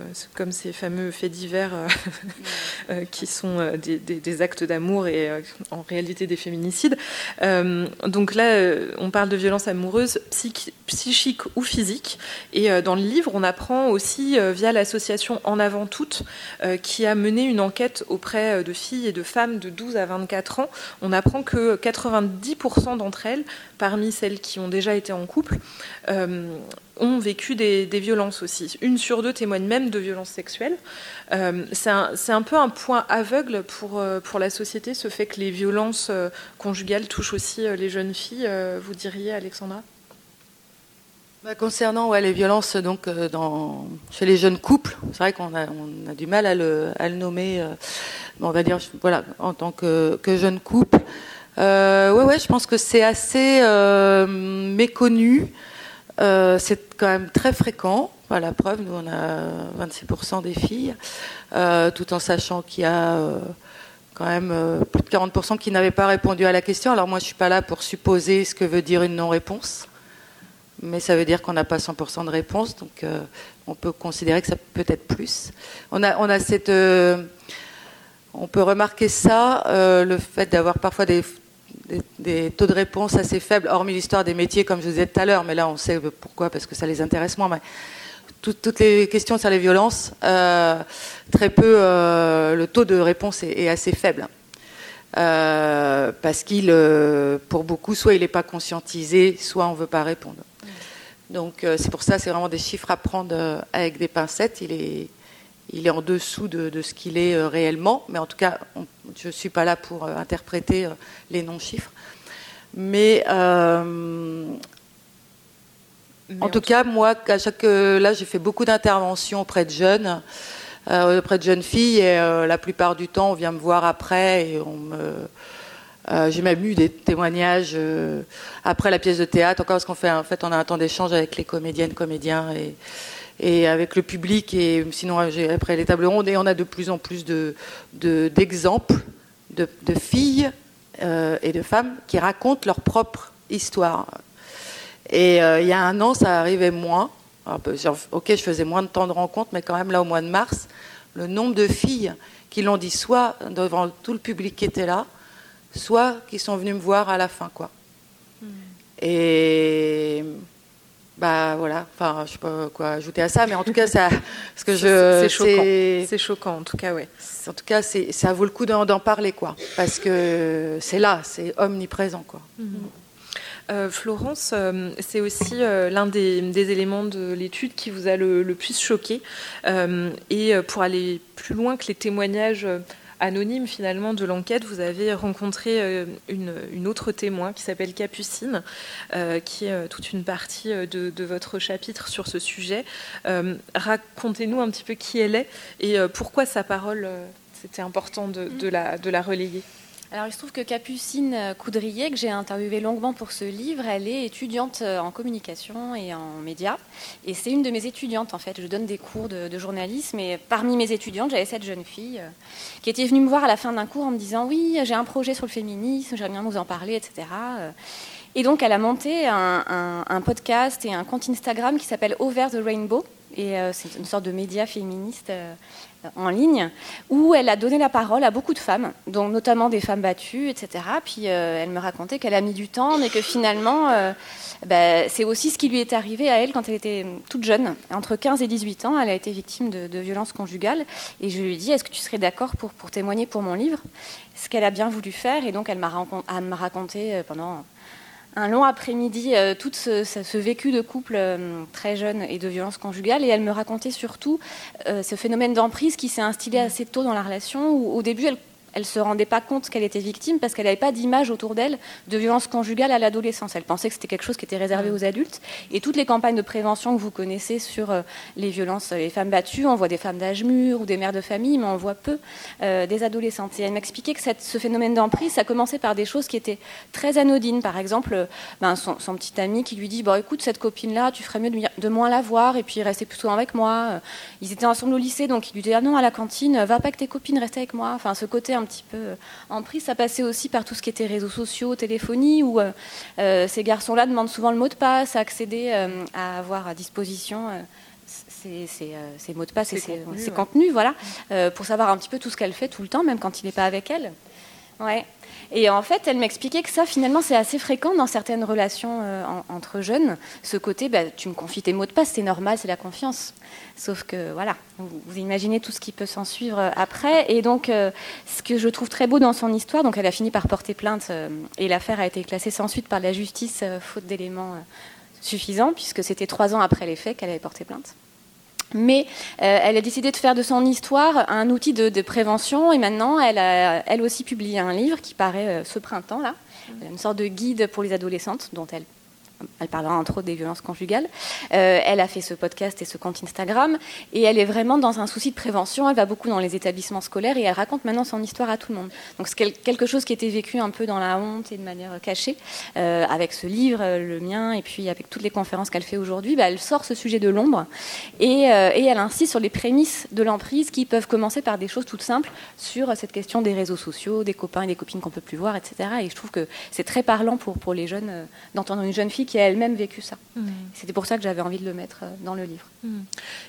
ces fameux faits divers euh, euh, qui sont des, actes d'amour et euh, en réalité des féminicides. donc là, on parle de violences amoureuses psychiques ou physiques. Et dans le livre, on apprend aussi via l'association En Avant Toutes, qui a mené une enquête auprès de filles et de femmes de 12 à 24 ans. On apprend que 90% d'entre elles, parmi celles qui ont déjà été en couple, euh, ont vécu des, violences aussi. Une sur deux témoigne même de violences sexuelles. Euh, c'est un, peu un point aveugle pour, euh, pour la société, ce fait que les violences conjugales touchent aussi les jeunes filles, vous diriez, Alexandra? Bah, concernant les violences donc, dans, chez les jeunes couples, c'est vrai qu'on a, du mal à le, nommer, on va dire, voilà, en tant que, jeune couple. Euh, je pense que c'est assez méconnu. Euh, c'est quand même très fréquent. la preuve, nous on a 26% des filles, euh, tout en sachant qu'il y a euh, quand même plus de 40% qui n'avaient pas répondu à la question. Alors moi je suis pas là pour supposer ce que veut dire une non-réponse, mais ça veut dire qu'on n'a pas 100% de réponse, donc on peut considérer que ça peut être plus. On a, on a cette on peut remarquer ça, le fait d'avoir parfois des, des, taux de réponse assez faibles, hormis l'histoire des métiers, comme je vous disais tout à l'heure, mais là on sait pourquoi, parce que ça les intéresse moins. Mais toutes les questions sur les violences, euh, très peu, euh, le taux de réponse est, assez faible. Euh, parce qu'il, pour beaucoup, soit il n'est pas conscientisé, soit on ne veut pas répondre. Donc c'est pour ça, c'est vraiment des chiffres à prendre avec des pincettes. Il est, il est en dessous de, ce qu'il est euh, réellement, mais en tout cas, je ne suis pas là pour euh, interpréter euh, les non-chiffres. Mais, en tout cas, moi, à chaque, là, j'ai fait beaucoup d'interventions auprès de jeunes, auprès de jeunes filles, et la plupart du temps, on vient me voir après et on me. J'ai même eu des témoignages après la pièce de théâtre, encore parce qu'on fait, en fait, on a un temps d'échange avec les comédiennes, comédiens et, avec le public et sinon après les tables rondes et on a de plus en plus de, d'exemples de, filles euh, et de femmes qui racontent leur propre histoire. Et euh, il y a un an, ça arrivait moins. Ok, je faisais moins de temps de rencontres, mais quand même là au mois de mars, le nombre de filles qui l'ont dit soit devant tout le public qui était là, soit qui sont venues me voir à la fin, quoi. Hmm. Et bah voilà, enfin je sais pas quoi ajouter à ça, mais en tout cas ça, parce que je, c'est choquant, c'est choquant en tout cas, ouais. En tout cas, c'est, ça vaut le coup d'en, parler quoi, parce que c'est là, c'est omniprésent quoi. Mm-hmm. Euh, Florence, euh, c'est aussi euh, l'un des, éléments de l'étude qui vous a le, le plus choqué. et pour aller plus loin que les témoignages anonyme finalement de l'enquête, vous avez rencontré une, autre témoin qui s'appelle Capucine, qui est toute une partie de, de, votre chapitre sur ce sujet. Racontez-nous un petit peu qui elle est et pourquoi sa parole, c'était important de, de, la, de la relayer. Alors, il se trouve que Capucine Coudrier, que j'ai interviewée longuement pour ce livre, elle est étudiante euh, en communication et en médias. Et c'est une de mes étudiantes, en fait. Je donne des cours de, journalisme. Et parmi mes étudiantes, j'avais cette jeune fille euh, qui était venue me voir à la fin d'un cours en me disant Oui, j'ai un projet sur le féminisme, j'aimerais bien vous en parler, etc. Et donc, elle a monté un, podcast et un compte Instagram qui s'appelle Over the Rainbow. Et euh, c'est une sorte de média féministe en ligne, où elle a donné la parole à beaucoup de femmes, dont notamment des femmes battues, etc. Puis euh, elle me racontait qu'elle a mis du temps, mais que finalement, euh, bah, c'est aussi ce qui lui est arrivé à elle quand elle était toute jeune. Entre 15 et 18 ans, elle a été victime de, violences conjugales. Et je lui ai dit, est-ce que tu serais d'accord pour, pour témoigner pour mon livre? Ce qu'elle a bien voulu faire. Et donc elle m'a raconté euh, pendant un long après-midi euh, tout ce, vécu de couple euh, très jeune et de violence conjugale. Et elle me racontait surtout euh, ce phénomène d'emprise qui s'est instillé assez tôt dans la relation, où au début elle elle ne se rendait pas compte qu'elle était victime parce qu'elle n'avait pas d'image autour d'elle de violence conjugale à l'adolescence. Elle pensait que c'était quelque chose qui était réservé aux adultes. Et toutes les campagnes de prévention que vous connaissez sur euh, les violences, les femmes battues, on voit des femmes d'âge mûr ou des mères de famille, mais on voit peu euh, des adolescentes. Et elle m'expliquait que ce phénomène d'emprise, ça commençait par des choses qui étaient très anodines. Par exemple, euh, ben, son, petit ami qui lui dit bon, écoute, cette copine-là, tu ferais mieux de, moins la voir et puis rester plutôt avec moi. Ils étaient ensemble au lycée, donc il lui dit ah non, à la cantine, va pas avec tes copines, reste avec moi. Enfin, ce côté un petit peu euh, en prise. Ça passait aussi par tout ce qui était réseaux sociaux, téléphonie, où euh, euh, ces garçons-là demandent souvent le mot de passe, à accéder à avoir à disposition ces, mots de passe et ces, contenus, voilà, pour savoir un petit peu tout ce qu'elle fait tout le temps, même quand il n'est pas avec elle. Ouais. Et en fait, elle m'expliquait que ça, finalement, c'est assez fréquent dans certaines relations euh, entre jeunes. Ce côté, bah, tu me confies tes mots de passe, c'est normal, c'est la confiance. Sauf que, voilà, vous, imaginez tout ce qui peut s'en suivre euh, après. Et donc, euh, ce que je trouve très beau dans son histoire, donc elle a fini par porter plainte et l'affaire a été classée sans suite par la justice, faute d'éléments suffisants, puisque c'était trois ans après les faits qu'elle avait porté plainte. Mais euh, elle a décidé de faire de son histoire un outil de, prévention et maintenant elle a elle aussi publié un livre qui paraît euh, ce printemps là, une sorte de guide pour les adolescentes dont elle elle parlera entre autres des violences conjugales. Euh, elle a fait ce podcast et ce compte Instagram et elle est vraiment dans un souci de prévention. Elle va beaucoup dans les établissements scolaires et elle raconte maintenant son histoire à tout le monde. Donc c'est quelque chose qui était vécu un peu dans la honte et de manière cachée euh, avec ce livre, euh, le mien, et puis avec toutes les conférences qu'elle fait aujourd'hui. Bah, elle sort ce sujet de l'ombre et, elle insiste sur les prémices de l'emprise qui peuvent commencer par des choses toutes simples sur cette question des réseaux sociaux, des copains et des copines qu'on peut plus voir, etc. Et je trouve que c'est très parlant pour les jeunes d'entendre une jeune fille qui a elle-même vécu ça. Mmh. C'était pour ça que j'avais envie de le mettre euh, dans le livre. Mmh.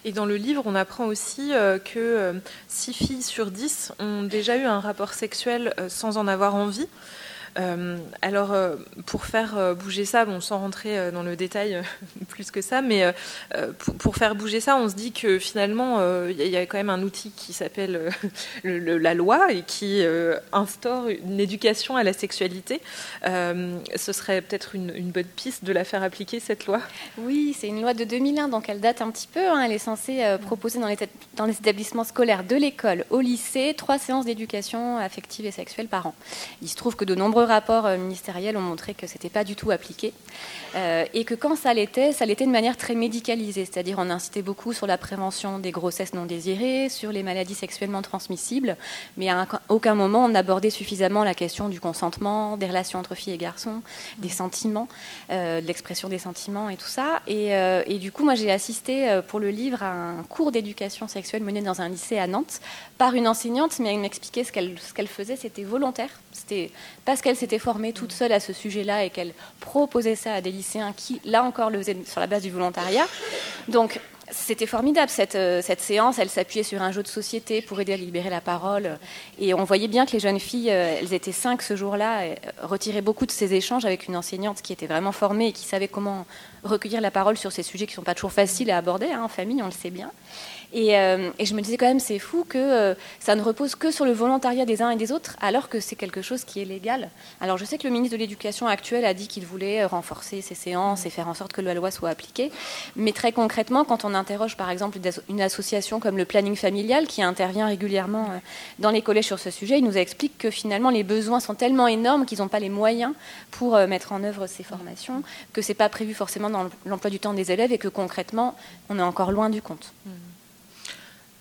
Et dans le livre, on apprend aussi euh, que 6 euh, filles sur 10 ont déjà eu un rapport sexuel sans en avoir envie. Euh, alors, euh, pour faire euh, bouger ça, bon, sans rentrer dans le détail plus que ça, mais pour, faire bouger ça, on se dit que finalement, il y, a quand même un outil qui s'appelle la loi et qui instaure une éducation à la sexualité. ce serait peut-être une, bonne piste de la faire appliquer, cette loi? Oui, c'est une loi de 2001, donc elle date un petit peu. Hein. elle est censée proposer dans les, dans les établissements scolaires de l'école au lycée trois séances d'éducation affective et sexuelle par an. Il se trouve que de nombreux rapports euh, ministériels ont montré que ce n'était pas du tout appliqué. Euh, et que quand ça l'était, ça l'était de manière très médicalisée. C'est-à-dire, on insistait beaucoup sur la prévention des grossesses non désirées, sur les maladies sexuellement transmissibles, mais à aucun moment on n'abordait suffisamment la question du consentement, des relations entre filles et garçons, des sentiments, euh, de l'expression des sentiments et tout ça. Et, du coup, moi, j'ai assisté pour le livre à un cours d'éducation sexuelle mené dans un lycée à Nantes par une enseignante, mais elle m'expliquait ce qu'elle ce faisait, c'était volontaire. C'était parce qu'elle s'était formée toute seule à ce sujet-là et qu'elle proposait ça à des lycéens qui, là encore, le faisaient sur la base du volontariat. Donc, c'était formidable cette, euh, cette, séance. Elle s'appuyait sur un jeu de société pour aider à libérer la parole. Et on voyait bien que les jeunes filles, euh, elles étaient cinq ce jour-là, euh, retiraient beaucoup de ces échanges avec une enseignante qui était vraiment formée et qui savait comment recueillir la parole sur ces sujets qui ne sont pas toujours faciles à aborder hein, en famille, on le sait bien. Et, je me disais quand même, c'est fou que ça ne repose que sur le volontariat des uns et des autres, alors que c'est quelque chose qui est légal. Alors je sais que le ministre de l'Éducation actuel a dit qu'il voulait renforcer ces séances et faire en sorte que la loi soit appliquée. Mais très concrètement, quand on interroge par exemple une association comme le Planning Familial, qui intervient régulièrement dans les collèges sur ce sujet, il nous explique que finalement les besoins sont tellement énormes qu'ils n'ont pas les moyens pour mettre en œuvre ces formations, que ce n'est pas prévu forcément dans l'emploi du temps des élèves et que concrètement, on est encore loin du compte.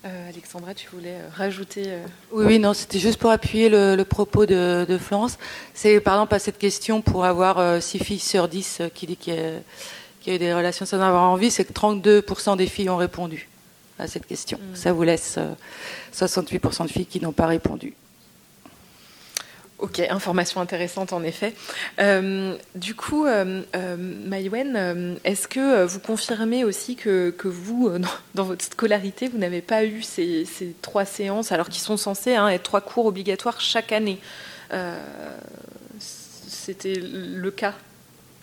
Euh, Alexandra, tu voulais euh, rajouter euh, Oui, oui, non, c'était juste pour appuyer le, propos de, Florence. C'est par exemple à cette question pour avoir 6 filles sur 10 qui dit qu'il y, a eu des relations sans avoir envie, c'est que 32% des filles ont répondu à cette question. Mmh. Ça vous laisse 68% de filles qui n'ont pas répondu. Ok, information intéressante en effet. Euh, du coup, euh, euh Maïwen, euh, est-ce que vous confirmez aussi que, vous, dans, votre scolarité, vous n'avez pas eu ces, trois séances, alors qu'ils sont censés hein, être trois cours obligatoires chaque année C'était le cas?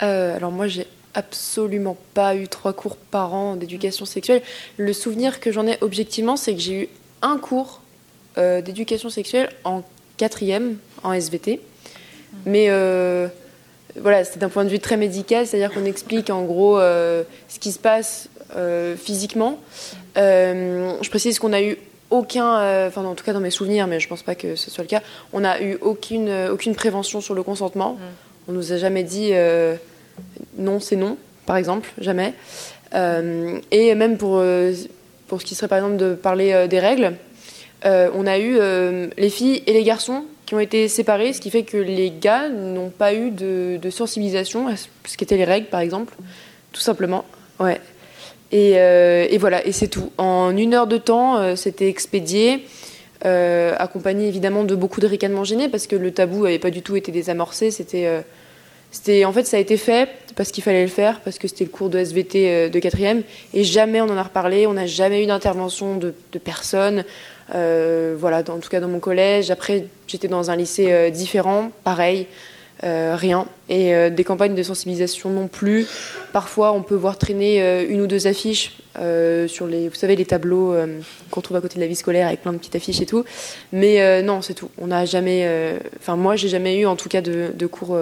Alors moi, j'ai absolument pas eu trois cours par an d'éducation sexuelle. Le souvenir que j'en ai objectivement, c'est que j'ai eu un cours d'éducation sexuelle en quatrième en SVT. Mais euh, voilà, c'est d'un point de vue très médical, c'est-à-dire qu'on explique en gros euh, ce qui se passe euh, physiquement. je précise qu'on a eu aucun, enfin en tout cas dans mes souvenirs, mais je pense pas que ce soit le cas, on n'a eu aucune, aucune prévention sur le consentement. Mm. On nous a jamais dit non, c'est non, par exemple, jamais. et même pour, pour ce qui serait par exemple de parler des règles, on a eu les filles et les garçons qui ont été séparés, ce qui fait que les gars n'ont pas eu de, sensibilisation à ce qu'étaient les règles, par exemple, tout simplement. Ouais. Et, euh, voilà, et c'est tout. En une heure de temps, euh, c'était expédié, euh, accompagné évidemment de beaucoup de ricanements gênés, parce que le tabou n'avait pas du tout été désamorcé. C'était, c'était, en fait, ça a été fait parce qu'il fallait le faire, parce que c'était le cours de SVT de quatrième, et jamais on en a reparlé. On n'a jamais eu d'intervention de, de personne. Euh, voilà, en tout cas dans mon collège. Après, j'étais dans un lycée euh, différent, pareil, euh, rien. Et des campagnes de sensibilisation non plus. Parfois, on peut voir traîner une ou deux affiches sur les, vous savez, les tableaux qu'on trouve à côté de la vie scolaire avec plein de petites affiches et tout. Mais non, c'est tout. On n'a jamais, enfin moi, j'ai jamais eu en tout cas de, cours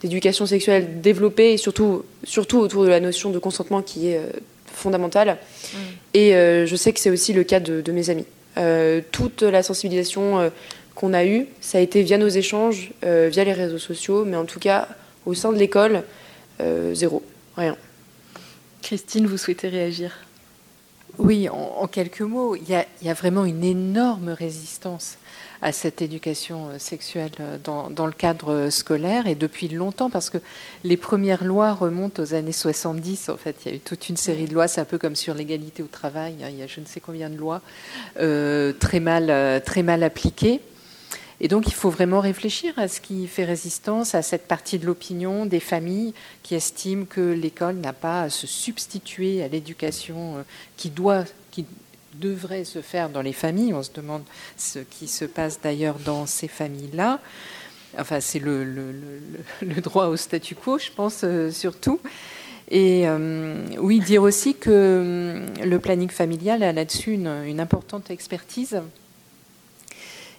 d'éducation sexuelle développés et surtout, surtout autour de la notion de consentement qui est fondamentale. Mmh. Et je sais que c'est aussi le cas de mes amis. Euh, toute la sensibilisation euh, qu'on a eue, ça a été via nos échanges, euh, via les réseaux sociaux, mais en tout cas, au sein de l'école, zéro, rien. Christine, vous souhaitez réagir? Oui, en, quelques mots, il y, a, vraiment une énorme résistance à cette éducation euh, sexuelle euh, dans, le cadre scolaire et depuis longtemps parce que les premières lois remontent aux années 70. En fait, il y a eu toute une série de lois. C'est un peu comme sur l'égalité au travail. Hein. Il y a je ne sais combien de lois euh, très mal très mal appliquées. Et donc, il faut vraiment réfléchir à ce qui fait résistance à cette partie de l'opinion des familles qui estiment que l'école n'a pas à se substituer à l'éducation qui doit, qui devrait se faire dans les familles. On se demande ce qui se passe d'ailleurs dans ces familles-là. Enfin, c'est le, droit au statu quo, je pense, euh, surtout. Et euh, oui, dire aussi que euh, le planning familial a là-dessus une, importante expertise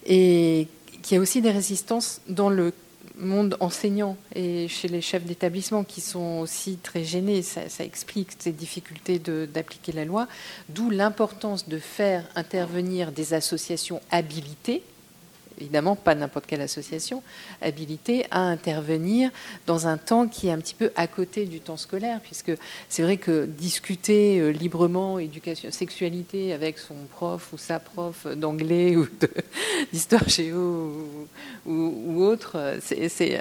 et qu'il y a aussi des résistances dans le monde enseignant et chez les chefs d'établissement qui sont aussi très gênés. Ça, explique ces difficultés d'appliquer la loi, d'où l'importance de faire intervenir des associations habilitées évidemment pas n'importe quelle association, habilitée à intervenir dans un temps qui est un petit peu à côté du temps scolaire, puisque c'est vrai que discuter euh, librement éducation, sexualité avec son prof ou sa prof d'anglais ou d'histoire géo ou, autre, c'est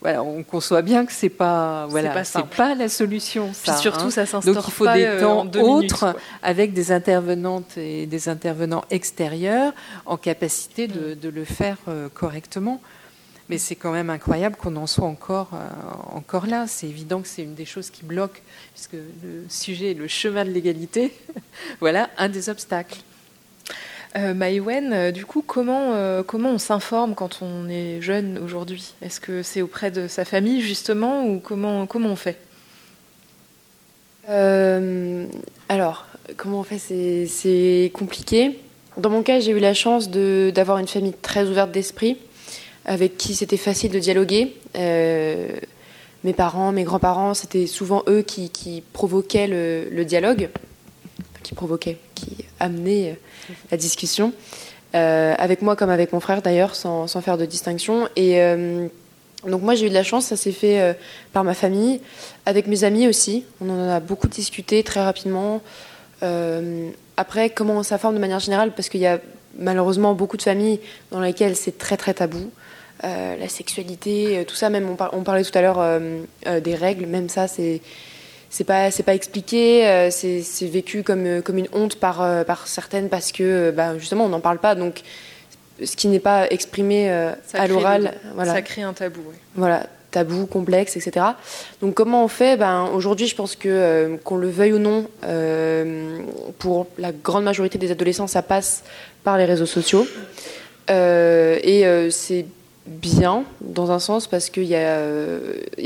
voilà, on conçoit bien que c'est pas voilà, c'est pas, la solution. Ça, surtout, hein. ça s'instaure Donc il faut des euh, temps autres avec des intervenantes et des intervenants extérieurs en capacité de, mm. le faire euh, correctement. Mais c'est quand même incroyable qu'on en soit encore, euh, encore là. C'est évident que c'est une des choses qui bloque, puisque le sujet est le chemin de l'égalité. voilà un des obstacles. Euh, Maïwen, euh, du coup, comment, euh, comment on s'informe quand on est jeune aujourd'hui? Est-ce que c'est auprès de sa famille, justement, ou comment, comment on fait? Alors, comment on fait? C'est compliqué. Dans mon cas, j'ai eu la chance d'avoir une famille très ouverte d'esprit, avec qui c'était facile de dialoguer. Euh, mes parents, mes grands-parents, c'était souvent eux qui, provoquaient le, dialogue, qui provoquaient, amenaient euh, la discussion, euh, avec moi comme avec mon frère d'ailleurs, sans, faire de distinction. Et donc moi j'ai eu de la chance, ça s'est fait par ma famille, avec mes amis aussi. On en a beaucoup discuté très rapidement. Après, comment ça forme de manière générale Parce qu'il y a malheureusement beaucoup de familles dans lesquelles c'est très très tabou. Euh, la sexualité, euh, tout ça, même on, parlait tout à l'heure euh, des règles, même ça, c'est c'est pas c'est pas expliqué, c'est vécu comme comme une honte par par certaines parce que bah, justement on n'en parle pas. Donc ce qui n'est pas exprimé à l'oral, voilà. Ça crée un tabou. Voilà tabou, complexe, etc. Donc comment on fait? Ben, Aujourd'hui, je pense que euh, qu'on le veuille ou non, euh, pour la grande majorité des adolescents, ça passe par les réseaux sociaux. Euh, et c'est bien dans un sens parce qu'il y, y,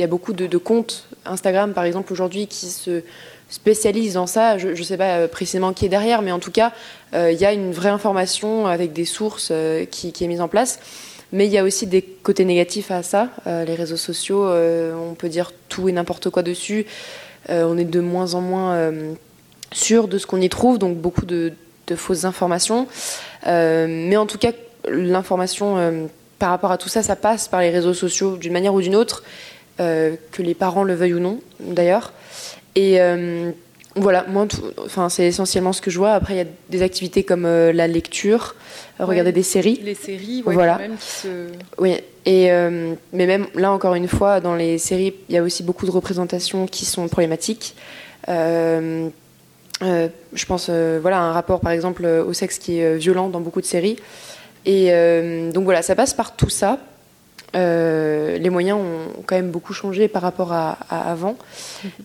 a beaucoup de, comptes Instagram, par exemple, aujourd'hui, qui se spécialisent dans ça. Je ne sais pas précisément qui est derrière, mais en tout cas, il y a une vraie information avec des sources qui, qui est mise en place. Mais il y a aussi des côtés négatifs à ça. Euh, les réseaux sociaux, euh, on peut dire tout et n'importe quoi dessus. Euh, on est de moins en moins sûr de ce qu'on y trouve, donc beaucoup de, fausses informations. mais en tout cas, l'information par rapport à tout ça, ça passe par les réseaux sociaux d'une manière ou d'une autre, que les parents le veuillent ou non, d'ailleurs. Et voilà, moi, enfin, c'est essentiellement ce que je vois. Après, il y a des activités comme euh, la lecture, euh, regarder des séries. Les séries, voilà. Même qui se... Oui, et, euh, mais même là, encore une fois, dans les séries, il y a aussi beaucoup de représentations qui sont problématiques. je pense, voilà, un rapport, par exemple, au sexe qui est violent dans beaucoup de séries. Et donc voilà, ça passe par tout ça. Euh, les moyens ont quand même beaucoup changé par rapport à, avant.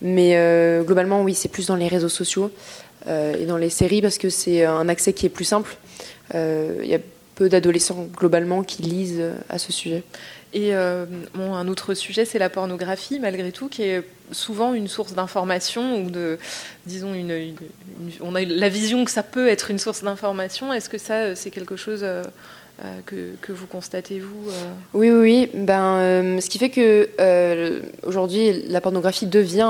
Mais euh, globalement, oui, c'est plus dans les réseaux sociaux euh, et dans les séries parce que c'est un accès qui est plus simple. Il y a peu d'adolescents globalement qui lisent à ce sujet. Et un autre sujet, c'est la pornographie, malgré tout, qui est souvent une source d'information ou de, disons, on a la vision que ça peut être une source d'information. Est-ce que ça, c'est quelque chose euh, que, vous constatez, vous euh Oui, oui, oui. Ben, euh, ce qui fait que aujourd'hui, la pornographie devient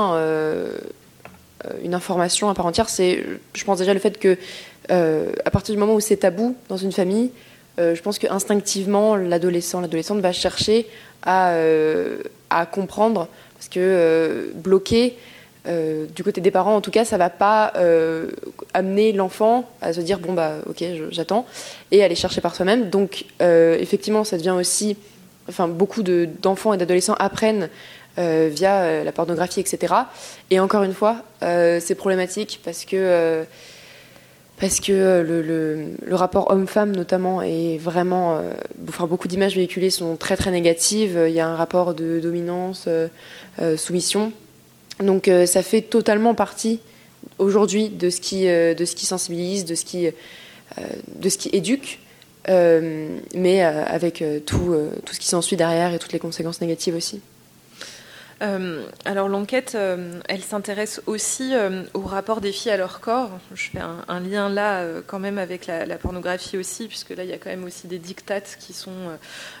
une information à part entière. C'est, je pense déjà le fait que, à partir du moment où c'est tabou dans une famille, je pense qu'instinctivement, l'adolescent, l'adolescente va chercher à, à comprendre, parce que bloquer, euh, du côté des parents, en tout cas, ça va pas euh, amener l'enfant à se dire bon bah ok, j'attends et aller chercher par soi-même. Donc euh, effectivement, ça devient aussi, enfin beaucoup d'enfants et d'adolescents apprennent via la pornographie, etc. Et encore une fois, c'est problématique parce que parce que le, rapport homme-femme notamment est vraiment, enfin beaucoup d'images véhiculées sont très très négatives. Il y a un rapport de dominance, soumission donc euh, ça fait totalement partie aujourd'hui de ce qui euh, sensibilise, de ce qui euh, éduque, mais avec tout ce qui s'ensuit derrière et toutes les conséquences négatives aussi. Euh, alors l'enquête, euh, elle s'intéresse aussi euh, au rapport des filles à leur corps. Je fais un, lien là quand même avec la, pornographie aussi, puisque là il y a quand même aussi des dictates qui sont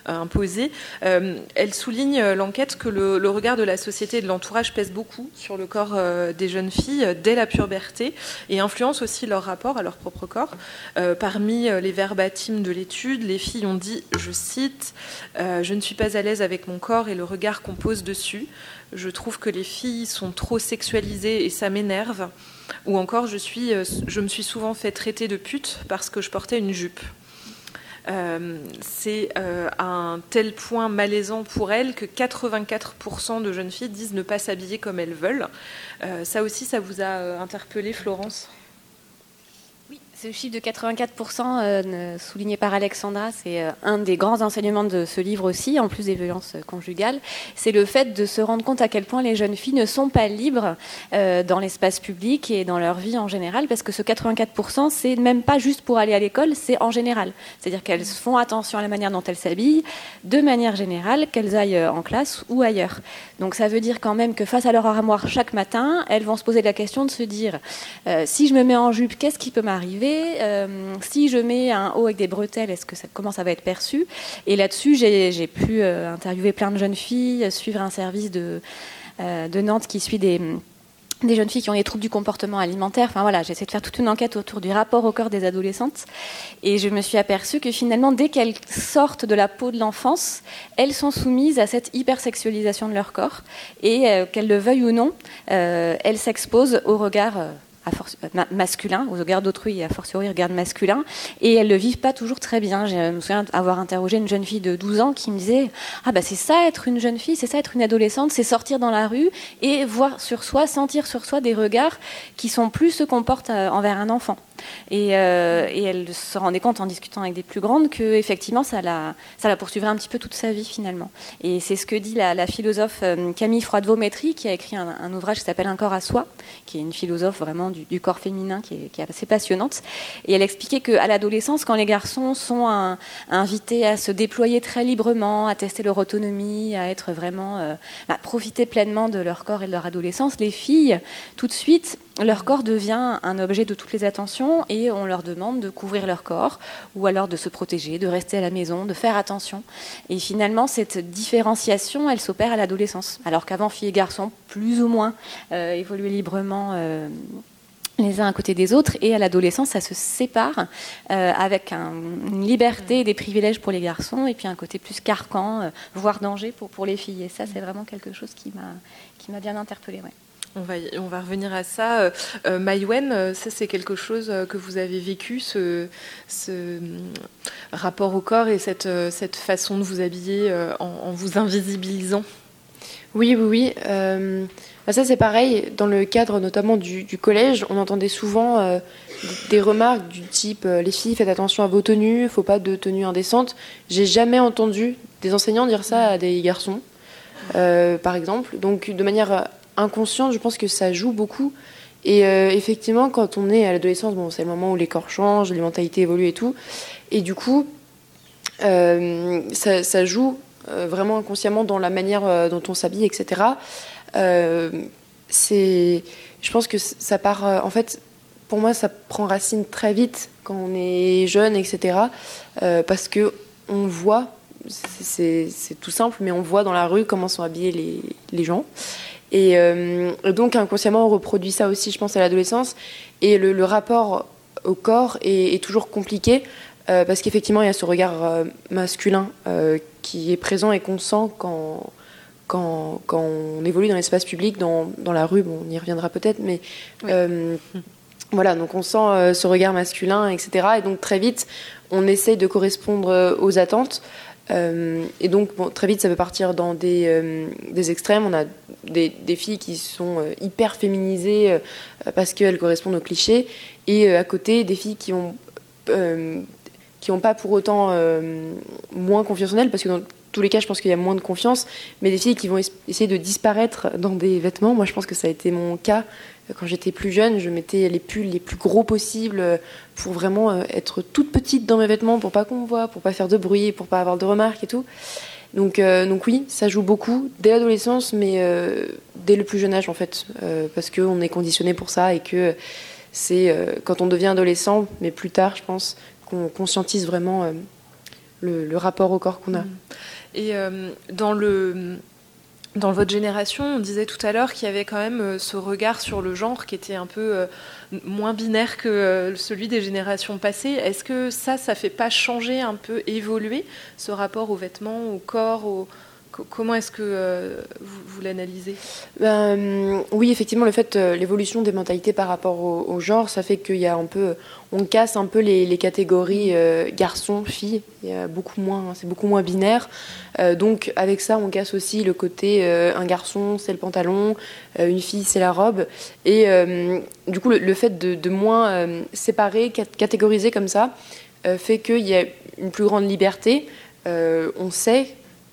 imposés. elle souligne l'enquête que le, regard de la société et de l'entourage pèse beaucoup sur le corps des jeunes filles dès la puberté et influence aussi leur rapport à leur propre corps. parmi les verbatims de l'étude, les filles ont dit, je cite, Je ne suis pas à l'aise avec mon corps et le regard qu'on pose dessus. Je trouve que les filles sont trop sexualisées et ça m'énerve. Ou encore, je, euh, me suis souvent fait traiter de pute parce que je portais une jupe. Euh, c'est euh, un tel point malaisant pour elles que 84% de jeunes filles disent ne pas s'habiller comme elles veulent. ça aussi, ça vous a interpellé, Florence? Ce chiffre de 84% euh, souligné par Alexandra, c'est euh, un des grands enseignements de ce livre aussi, en plus des violences conjugales. C'est le fait de se rendre compte à quel point les jeunes filles ne sont pas libres euh, dans l'espace public et dans leur vie en général, parce que ce 84%, c'est même pas juste pour aller à l'école, c'est en général. C'est-à-dire qu'elles font attention à la manière dont elles s'habillent, de manière générale, qu'elles aillent en classe ou ailleurs. Donc ça veut dire quand même que face à leur armoire chaque matin, elles vont se poser la question de se dire si je me mets en jupe, qu'est-ce qui peut m'arriver euh, si je mets un haut avec des bretelles, est-ce que ça, comment ça va être perçu? Et là-dessus, j'ai pu euh, interviewer plein de jeunes filles, suivre un service de, euh, Nantes qui suit des jeunes filles qui ont des troubles du comportement alimentaire. Enfin voilà, j'ai essayé de faire toute une enquête autour du rapport au corps des adolescentes. Et je me suis aperçue que finalement, dès qu'elles sortent de la peau de l'enfance, elles sont soumises à cette hypersexualisation de leur corps. Et qu'elles le veuillent ou non, elles s'exposent au regard masculin, aux regards d'autrui et à fortiori regards masculin, et elles ne le vivent pas toujours très bien. Je me souviens avoir interrogé une jeune fille de 12 ans qui me disait Ah, bah c'est ça être une jeune fille, c'est ça être une adolescente, c'est sortir dans la rue et voir sur soi, sentir sur soi des regards qui sont plus ceux qu'on porte euh, envers un enfant. Euh, et, elle se rendait compte en discutant avec des plus grandes que effectivement ça la, ça poursuivrait un petit peu toute sa vie finalement. Et c'est ce que dit la, philosophe euh, Camille Froidevaux-Métry qui a écrit un, ouvrage qui s'appelle Un corps à soi, qui est une philosophe vraiment du, corps féminin qui est, assez passionnante. Et elle expliquait qu'à l'adolescence, quand les garçons sont invités à se déployer très librement, à tester leur autonomie, à être vraiment à euh, profiter pleinement de leur corps et de leur adolescence, les filles tout de suite leur corps devient un objet de toutes les attentions et on leur demande de couvrir leur corps ou alors de se protéger, de rester à la maison, de faire attention. Et finalement, cette différenciation, elle s'opère à l'adolescence. Alors qu'avant, filles et garçons, plus ou moins, euh, évoluaient librement. Euh, les uns à côté des autres, et à l'adolescence, ça se sépare euh, avec une liberté et des privilèges pour les garçons, et puis un côté plus carcan, voire danger pour, pour les filles. Et ça, c'est vraiment quelque chose qui m'a bien interpellée. On va, on va revenir à ça. Euh, euh euh, ça c'est quelque chose euh, que vous avez vécu, ce, rapport au corps et cette, cette façon de vous habiller en, vous invisibilisant? Oui, oui, oui. Bah, ça c'est pareil. Dans le cadre notamment du, collège, on entendait souvent des remarques du type les filles, faites attention à vos tenues, faut pas de tenues indécentes. J'ai jamais entendu des enseignants dire ça à des garçons, par exemple. Donc de manière inconsciente, je pense que ça joue beaucoup. Et euh, effectivement, quand on est à l'adolescence, bon, c'est le moment où les corps changent, les mentalités évoluent et tout. Et du coup, euh, ça, joue euh, vraiment inconsciemment dans la manière dont on s'habille, etc. c'est, je pense que ça part. en fait, pour moi, ça prend racine très vite quand on est jeune, etc. parce que on voit, c'est tout simple, mais on voit dans la rue comment sont habillés les, les gens. Euh, et donc inconsciemment, on reproduit ça aussi, je pense, à l'adolescence. Et le, rapport au corps est, toujours compliqué euh, parce qu'effectivement, il y a ce regard euh, masculin qui est présent et qu'on sent quand, quand, quand, on évolue dans l'espace public, dans, dans, la rue. Bon, on y reviendra peut-être, mais voilà, donc on sent ce regard masculin, etc. Et donc très vite, on essaye de correspondre aux attentes. Euh, et donc, très vite, ça peut partir dans des, euh, des extrêmes. On a des, filles qui sont euh, hyper féminisées parce qu'elles correspondent aux clichés, et à côté, des filles qui ont qui n'ont pas pour autant moins confiance en elles, parce que dans tous les cas, je pense qu'il y a moins de confiance, mais des filles qui vont essayer de disparaître dans des vêtements. Moi, je pense que ça a été mon cas quand j'étais plus jeune, je mettais les pulls les plus gros possibles pour vraiment euh, être toute petite dans mes vêtements, pour pas qu'on me voit, pour pas faire de bruit, pour pas avoir de remarques et tout. Donc, euh, donc oui, ça joue beaucoup dès l'adolescence, mais euh, dès le plus jeune âge en fait, parce qu'on est conditionné pour ça et que c'est quand on devient adolescent, mais plus tard, je pense, qu'on conscientise vraiment le, rapport au corps qu'on a. Et dans le dans votre génération, on disait tout à l'heure qu'il y avait quand même euh, ce regard sur le genre qui était un peu euh, moins binaire que euh, celui des générations passées. Est-ce que ça, ça fait pas changer un peu, évoluer ce rapport aux vêtements, au corps, comment est-ce que vous, l'analysez? Ben, Oui, effectivement, le fait, l'évolution des mentalités par rapport au, genre, ça fait qu'il y a un peu, on casse un peu les, catégories garçons, filles. Beaucoup moins, c'est beaucoup moins binaire. donc avec ça, on casse aussi le côté un garçon, c'est le pantalon, une fille, c'est la robe. Et du coup, le, fait de, de moins séparer, catégoriser comme ça, fait qu'il y a une plus grande liberté. Euh, on sait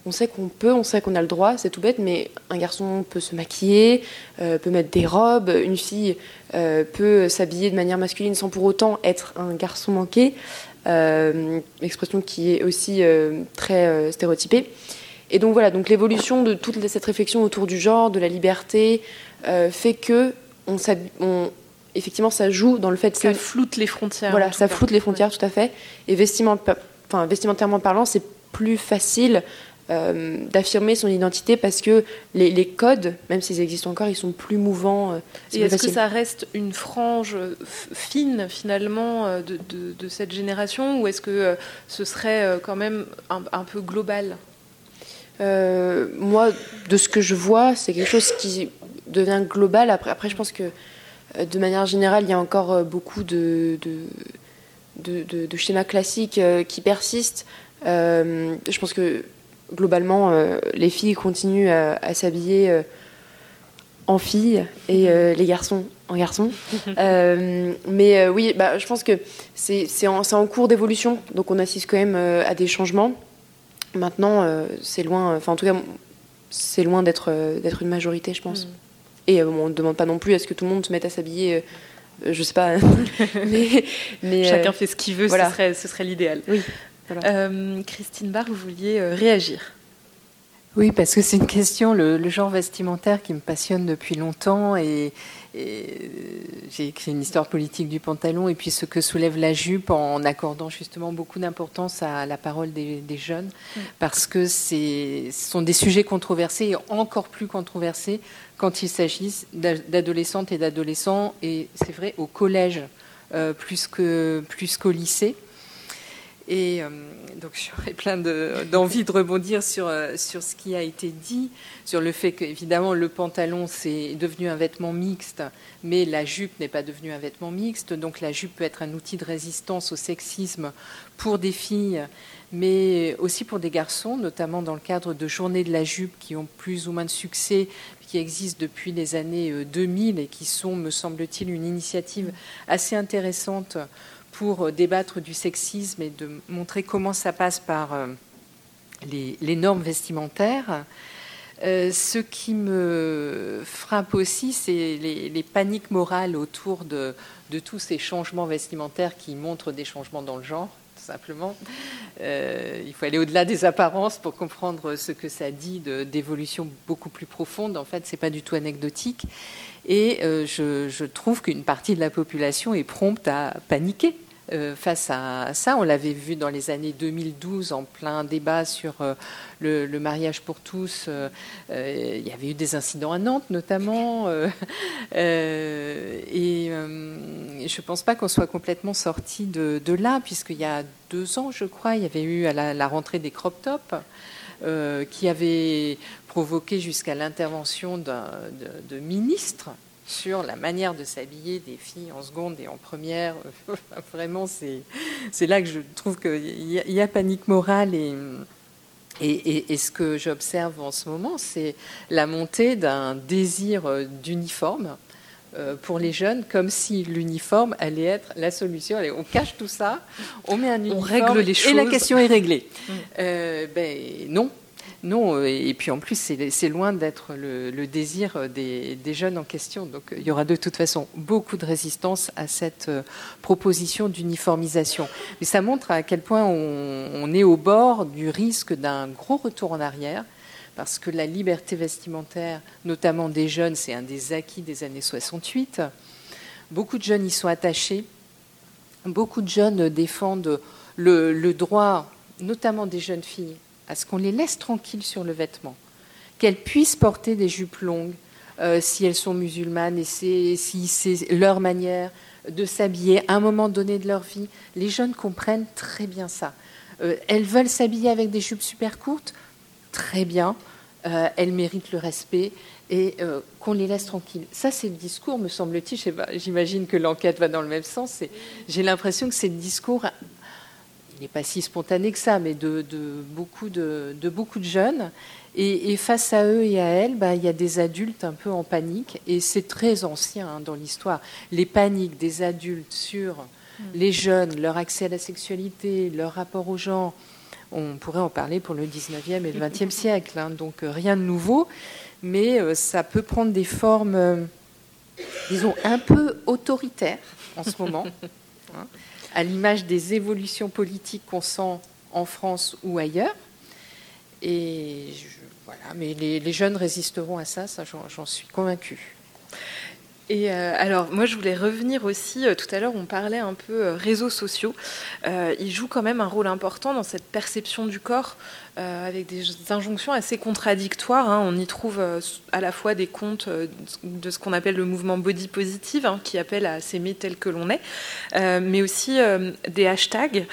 on sait qu'on peut, on sait qu'on a le droit, c'est tout bête, mais un garçon peut se maquiller, euh, peut mettre des robes, une fille euh, peut s'habiller de manière masculine sans pour autant être un garçon manqué, expression qui est aussi très stéréotypée. Et donc voilà, donc l'évolution de toute cette réflexion autour du genre, de la liberté, fait que on, effectivement ça joue dans le fait que ça floute les frontières. Voilà, ça floute les frontières, tout à fait. Et vestimentairement parlant, c'est plus facile euh, d'affirmer son identité parce que les, codes, même s'ils existent encore, ils sont plus mouvants. Euh, et est-ce que ça reste une frange euh, fine finalement de, cette génération ou est-ce que ce serait quand même un, peu global? Moi, de ce que je vois, c'est quelque chose qui devient global. Après, après, je pense que de manière générale, il y a encore beaucoup de, de schémas classiques qui persistent. Je pense que globalement, euh, les filles continuent à, s'habiller euh, en filles et les garçons en garçons. mais oui, bah, je pense que c'est en, en, cours d'évolution, donc on assiste quand même à des changements. Maintenant, c'est loin, enfin en tout cas, c'est loin d'être d'être une majorité, je pense. Mm. Et on ne demande pas non plus à ce que tout le monde se mette à s'habiller je sais pas. mais, Chacun fait ce qu'il veut, ce serait, ce serait l'idéal. Oui. Euh, Christine Barr, vous vouliez euh, réagir oui, parce que c'est une question, le, genre vestimentaire qui me passionne depuis longtemps et, j'ai écrit une histoire politique du pantalon et puis ce que soulève la jupe en accordant justement beaucoup d'importance à la parole des, jeunes mm. parce que ce sont des sujets controversés et encore plus controversés quand il s'agit d'adolescentes et d'adolescents et c'est vrai au collège euh, plus qu'au plus qu'au lycée. Et euh, donc j'aurais plein d'envie de, rebondir sur, euh, sur ce qui a été dit, sur le fait qu'évidemment le pantalon c'est devenu un vêtement mixte, mais la jupe n'est pas devenue un vêtement mixte. Donc la jupe peut être un outil de résistance au sexisme pour des filles, mais aussi pour des garçons, notamment dans le cadre de journées de la jupe qui ont plus ou moins de succès qui existent depuis les années 2000 euh, et qui sont, me semble-t-il, une initiative assez intéressante pour débattre du sexisme et de montrer comment ça passe par euh, les, normes vestimentaires. Euh, ce qui me frappe aussi, c'est les, paniques morales autour de, tous ces changements vestimentaires qui montrent des changements dans le genre, tout simplement. Euh, il faut aller au-delà des apparences pour comprendre ce que ça dit d'évolution beaucoup plus profonde. En fait, ce n'est pas du tout anecdotique. Et je trouve qu'une partie de la population est prompte à paniquer euh, face à ça. On l'avait vu dans les années 2012 en plein débat sur euh, le, mariage pour tous. Euh, il y avait eu des incidents à Nantes notamment. et je ne pense pas qu'on soit complètement sorti de, là, puisqu'il y a deux ans, je crois, il y avait eu à la, rentrée des crop tops. qui avait provoqué jusqu'à l'intervention de, de ministres sur la manière de s'habiller des filles en seconde et en première. Vraiment, c'est là que je trouve qu'il y, a panique morale et, et, ce que j'observe en ce moment, c'est la montée d'un désir d'uniforme euh, pour les jeunes, comme si l'uniforme allait être la solution. Allez, on cache tout ça, on met un uniforme on règle les choses. et la question est réglée. Mm. Euh, ben, non, non, euh, et puis en plus, c'est loin d'être le, désir des, jeunes en question. Donc il y aura de toute façon beaucoup de résistance à cette euh, proposition d'uniformisation. Mais ça montre à quel point on, est au bord du risque d'un gros retour en arrière parce que la liberté vestimentaire, notamment des jeunes, c'est un des acquis des années 68. Beaucoup de jeunes y sont attachés. Beaucoup de jeunes défendent le droit, notamment des jeunes filles, à ce qu'on les laisse tranquilles sur le vêtement, qu'elles puissent porter des jupes longues euh, si elles sont musulmanes et si c'est leur manière de s'habiller à un moment donné de leur vie. Les jeunes comprennent très bien ça. Euh, elles veulent s'habiller avec des jupes super courtes, très bien. elles méritent le respect et qu'on les laisse tranquilles. Ça, c'est le discours, me semble-t-il. J'imagine que l'enquête va dans le même sens. J'ai l'impression que c'est le discours il n'est pas si spontané que ça, mais de, beaucoup, de, beaucoup de jeunes. Et, face à eux et à elles, bah, il y a des adultes un peu en panique, et c'est très ancien hein, dans l'histoire. Les paniques des adultes sur hmm. les jeunes, leur accès à la sexualité, leur rapport aux gens, on pourrait en parler pour le 19e et le 20e siècle, hein. donc euh, rien de nouveau, mais euh, ça peut prendre des formes, euh, disons, un peu autoritaires en ce moment. Hein à l'image des évolutions politiques qu'on sent en France ou ailleurs. Et voilà, mais les, jeunes résisteront à ça, j'en suis convaincue. Et euh, alors, moi, je voulais revenir aussi. Euh, tout à l'heure, on parlait un peu euh, réseaux sociaux. ils jouent quand même un rôle important dans cette perception du corps, avec des injonctions assez contradictoires. Hein. On y trouve à la fois des comptes de ce qu'on appelle le mouvement body positive, hein, qui appelle à s'aimer tel que l'on est, mais aussi des hashtags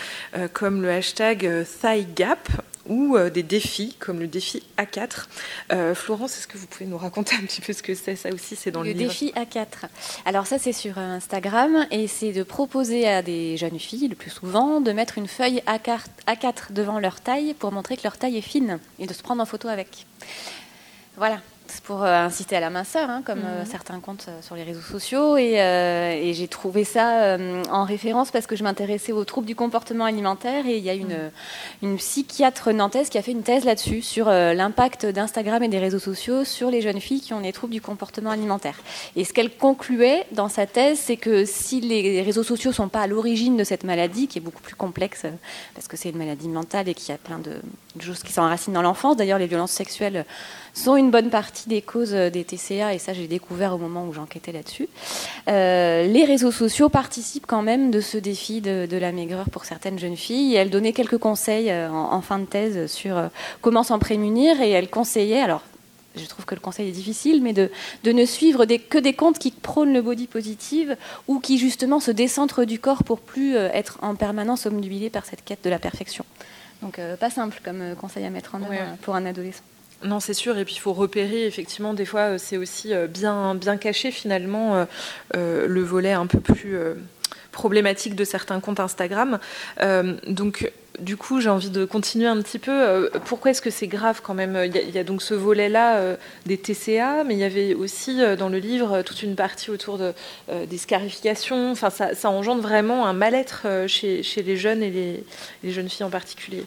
comme le hashtag thigh gap ou euh, des défis comme le défi A4. Euh, Florence, est-ce que vous pouvez nous raconter un petit peu ce que c'est? Ça aussi, c'est dans le, le défi A4. Alors ça, c'est sur Instagram et c'est de proposer à des jeunes filles, le plus souvent, de mettre une feuille A4, A4 devant leur taille pour montrer que leur taille est fine et de se prendre en photo avec. Voilà, pour euh, inciter à la minceur, hein, comme euh, mhm. certains comptent euh, sur les réseaux sociaux. Et, j'ai trouvé ça en référence parce que je m'intéressais aux troubles du comportement alimentaire. Et il y a une, mhm. une psychiatre nantaise qui a fait une thèse là-dessus, sur l'impact d'Instagram et des réseaux sociaux sur les jeunes filles qui ont des troubles du comportement alimentaire. Et ce qu'elle concluait dans sa thèse, c'est que si les réseaux sociaux ne sont pas à l'origine de cette maladie, qui est beaucoup plus complexe, parce que c'est une maladie mentale et qu'il y a plein de, de choses qui s'enracinent dans l'enfance, d'ailleurs les violences sexuelles sont une bonne partie des causes des TCA, et ça j'ai découvert au moment où j'enquêtais là-dessus. Euh, les réseaux sociaux participent quand même de ce défi de, la maigreur pour certaines jeunes filles. Et elle donnait quelques conseils euh, en, fin de thèse sur euh, comment s'en prémunir, et elle conseillait, alors je trouve que le conseil est difficile, mais de, de ne suivre des, que des comptes qui prônent le body positive ou qui justement se décentrent du corps pour plus être en permanence omnubilés par cette quête de la perfection. Donc pas simple comme conseil à mettre en œuvre pour un adolescent. Non, c'est sûr. Et puis il faut repérer, effectivement, des fois, euh, c'est aussi euh, bien, bien caché, finalement, euh, le volet un peu plus problématique de certains comptes Instagram. donc, du coup, j'ai envie de continuer un petit peu. pourquoi est-ce que c'est grave quand même? Il y, a, donc ce volet-là des TCA, mais il y avait aussi dans le livre toute une partie autour de, des scarifications. Enfin, ça, engendre vraiment un mal-être chez, les jeunes et les jeunes filles en particulier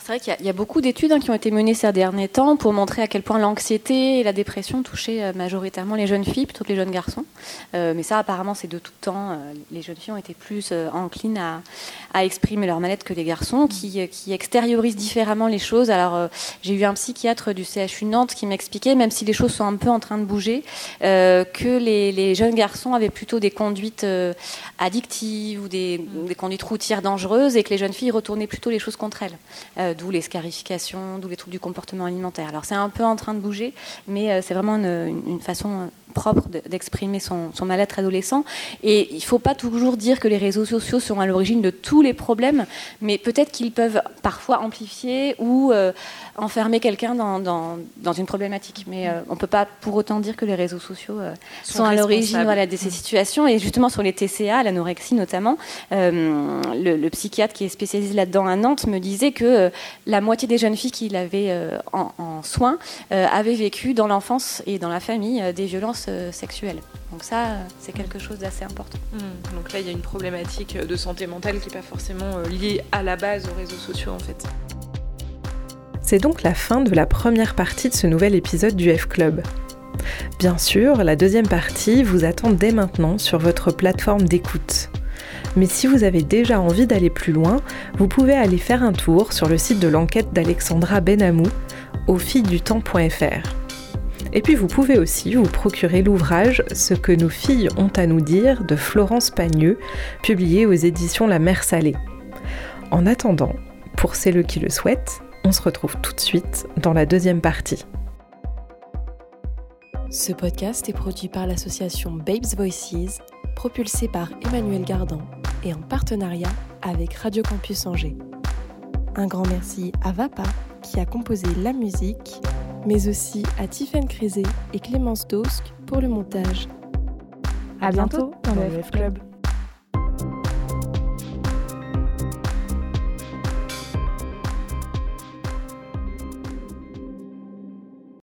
c'est vrai qu'il y, a beaucoup d'études hein, qui ont été menées ces derniers temps pour montrer à quel point l'anxiété et la dépression touchaient euh, majoritairement les jeunes filles plutôt que les jeunes garçons. Euh, mais ça, apparemment, c'est de tout temps. Euh, les jeunes filles ont été plus enclines à, exprimer leur mal-être que les garçons, qui, extériorisent différemment les choses. Alors, j'ai eu un psychiatre du CHU Nantes qui m'expliquait, même si les choses sont un peu en train de bouger, que les, jeunes garçons avaient plutôt des conduites addictives ou des, des, conduites routières dangereuses et que les jeunes filles retournaient plutôt les choses contre elles. Euh, d'où les scarifications, d'où les troubles du comportement alimentaire. Alors c'est un peu en train de bouger, mais euh, c'est vraiment une, façon propre d'exprimer son, mal-être adolescent. Et il ne faut pas toujours dire que les réseaux sociaux sont à l'origine de tous les problèmes, mais peut-être qu'ils peuvent parfois amplifier ou euh, enfermer quelqu'un dans, dans, une problématique. Mais euh, on ne peut pas pour autant dire que les réseaux sociaux euh, sont, à l'origine voilà, de ces situations. Et justement sur les TCA, l'anorexie notamment, le, psychiatre qui est spécialisé là-dedans à Nantes me disait que la moitié des jeunes filles qu'il avait en, en, soins avaient vécu dans l'enfance et dans la famille des violences euh, sexuelle. Donc ça, c'est quelque chose d'assez important. Hmm. Donc là, il y a une problématique de santé mentale qui n'est pas forcément euh, liée à la base aux réseaux sociaux en fait. C'est donc la fin de la première partie de ce nouvel épisode du F-Club. Bien sûr, la deuxième partie vous attend dès maintenant sur votre plateforme d'écoute. Mais si vous avez déjà envie d'aller plus loin, vous pouvez aller faire un tour sur le site de l'enquête d'Alexandra Benamou au temps.fr. Et puis vous pouvez aussi vous procurer l'ouvrage Ce que nos filles ont à nous dire de Florence Pagneux, publié aux éditions La Mer Salée. En attendant, pour celles qui le souhaitent, on se retrouve tout de suite dans la deuxième partie. Ce podcast est produit par l'association Babes Voices, propulsé par Emmanuel Gardan et en partenariat avec Radio Campus Angers. Un grand merci à VAPA qui a composé la musique, mais aussi à Tiffany Crézé et Clémence Dosk pour le montage. À bientôt dans le F Club.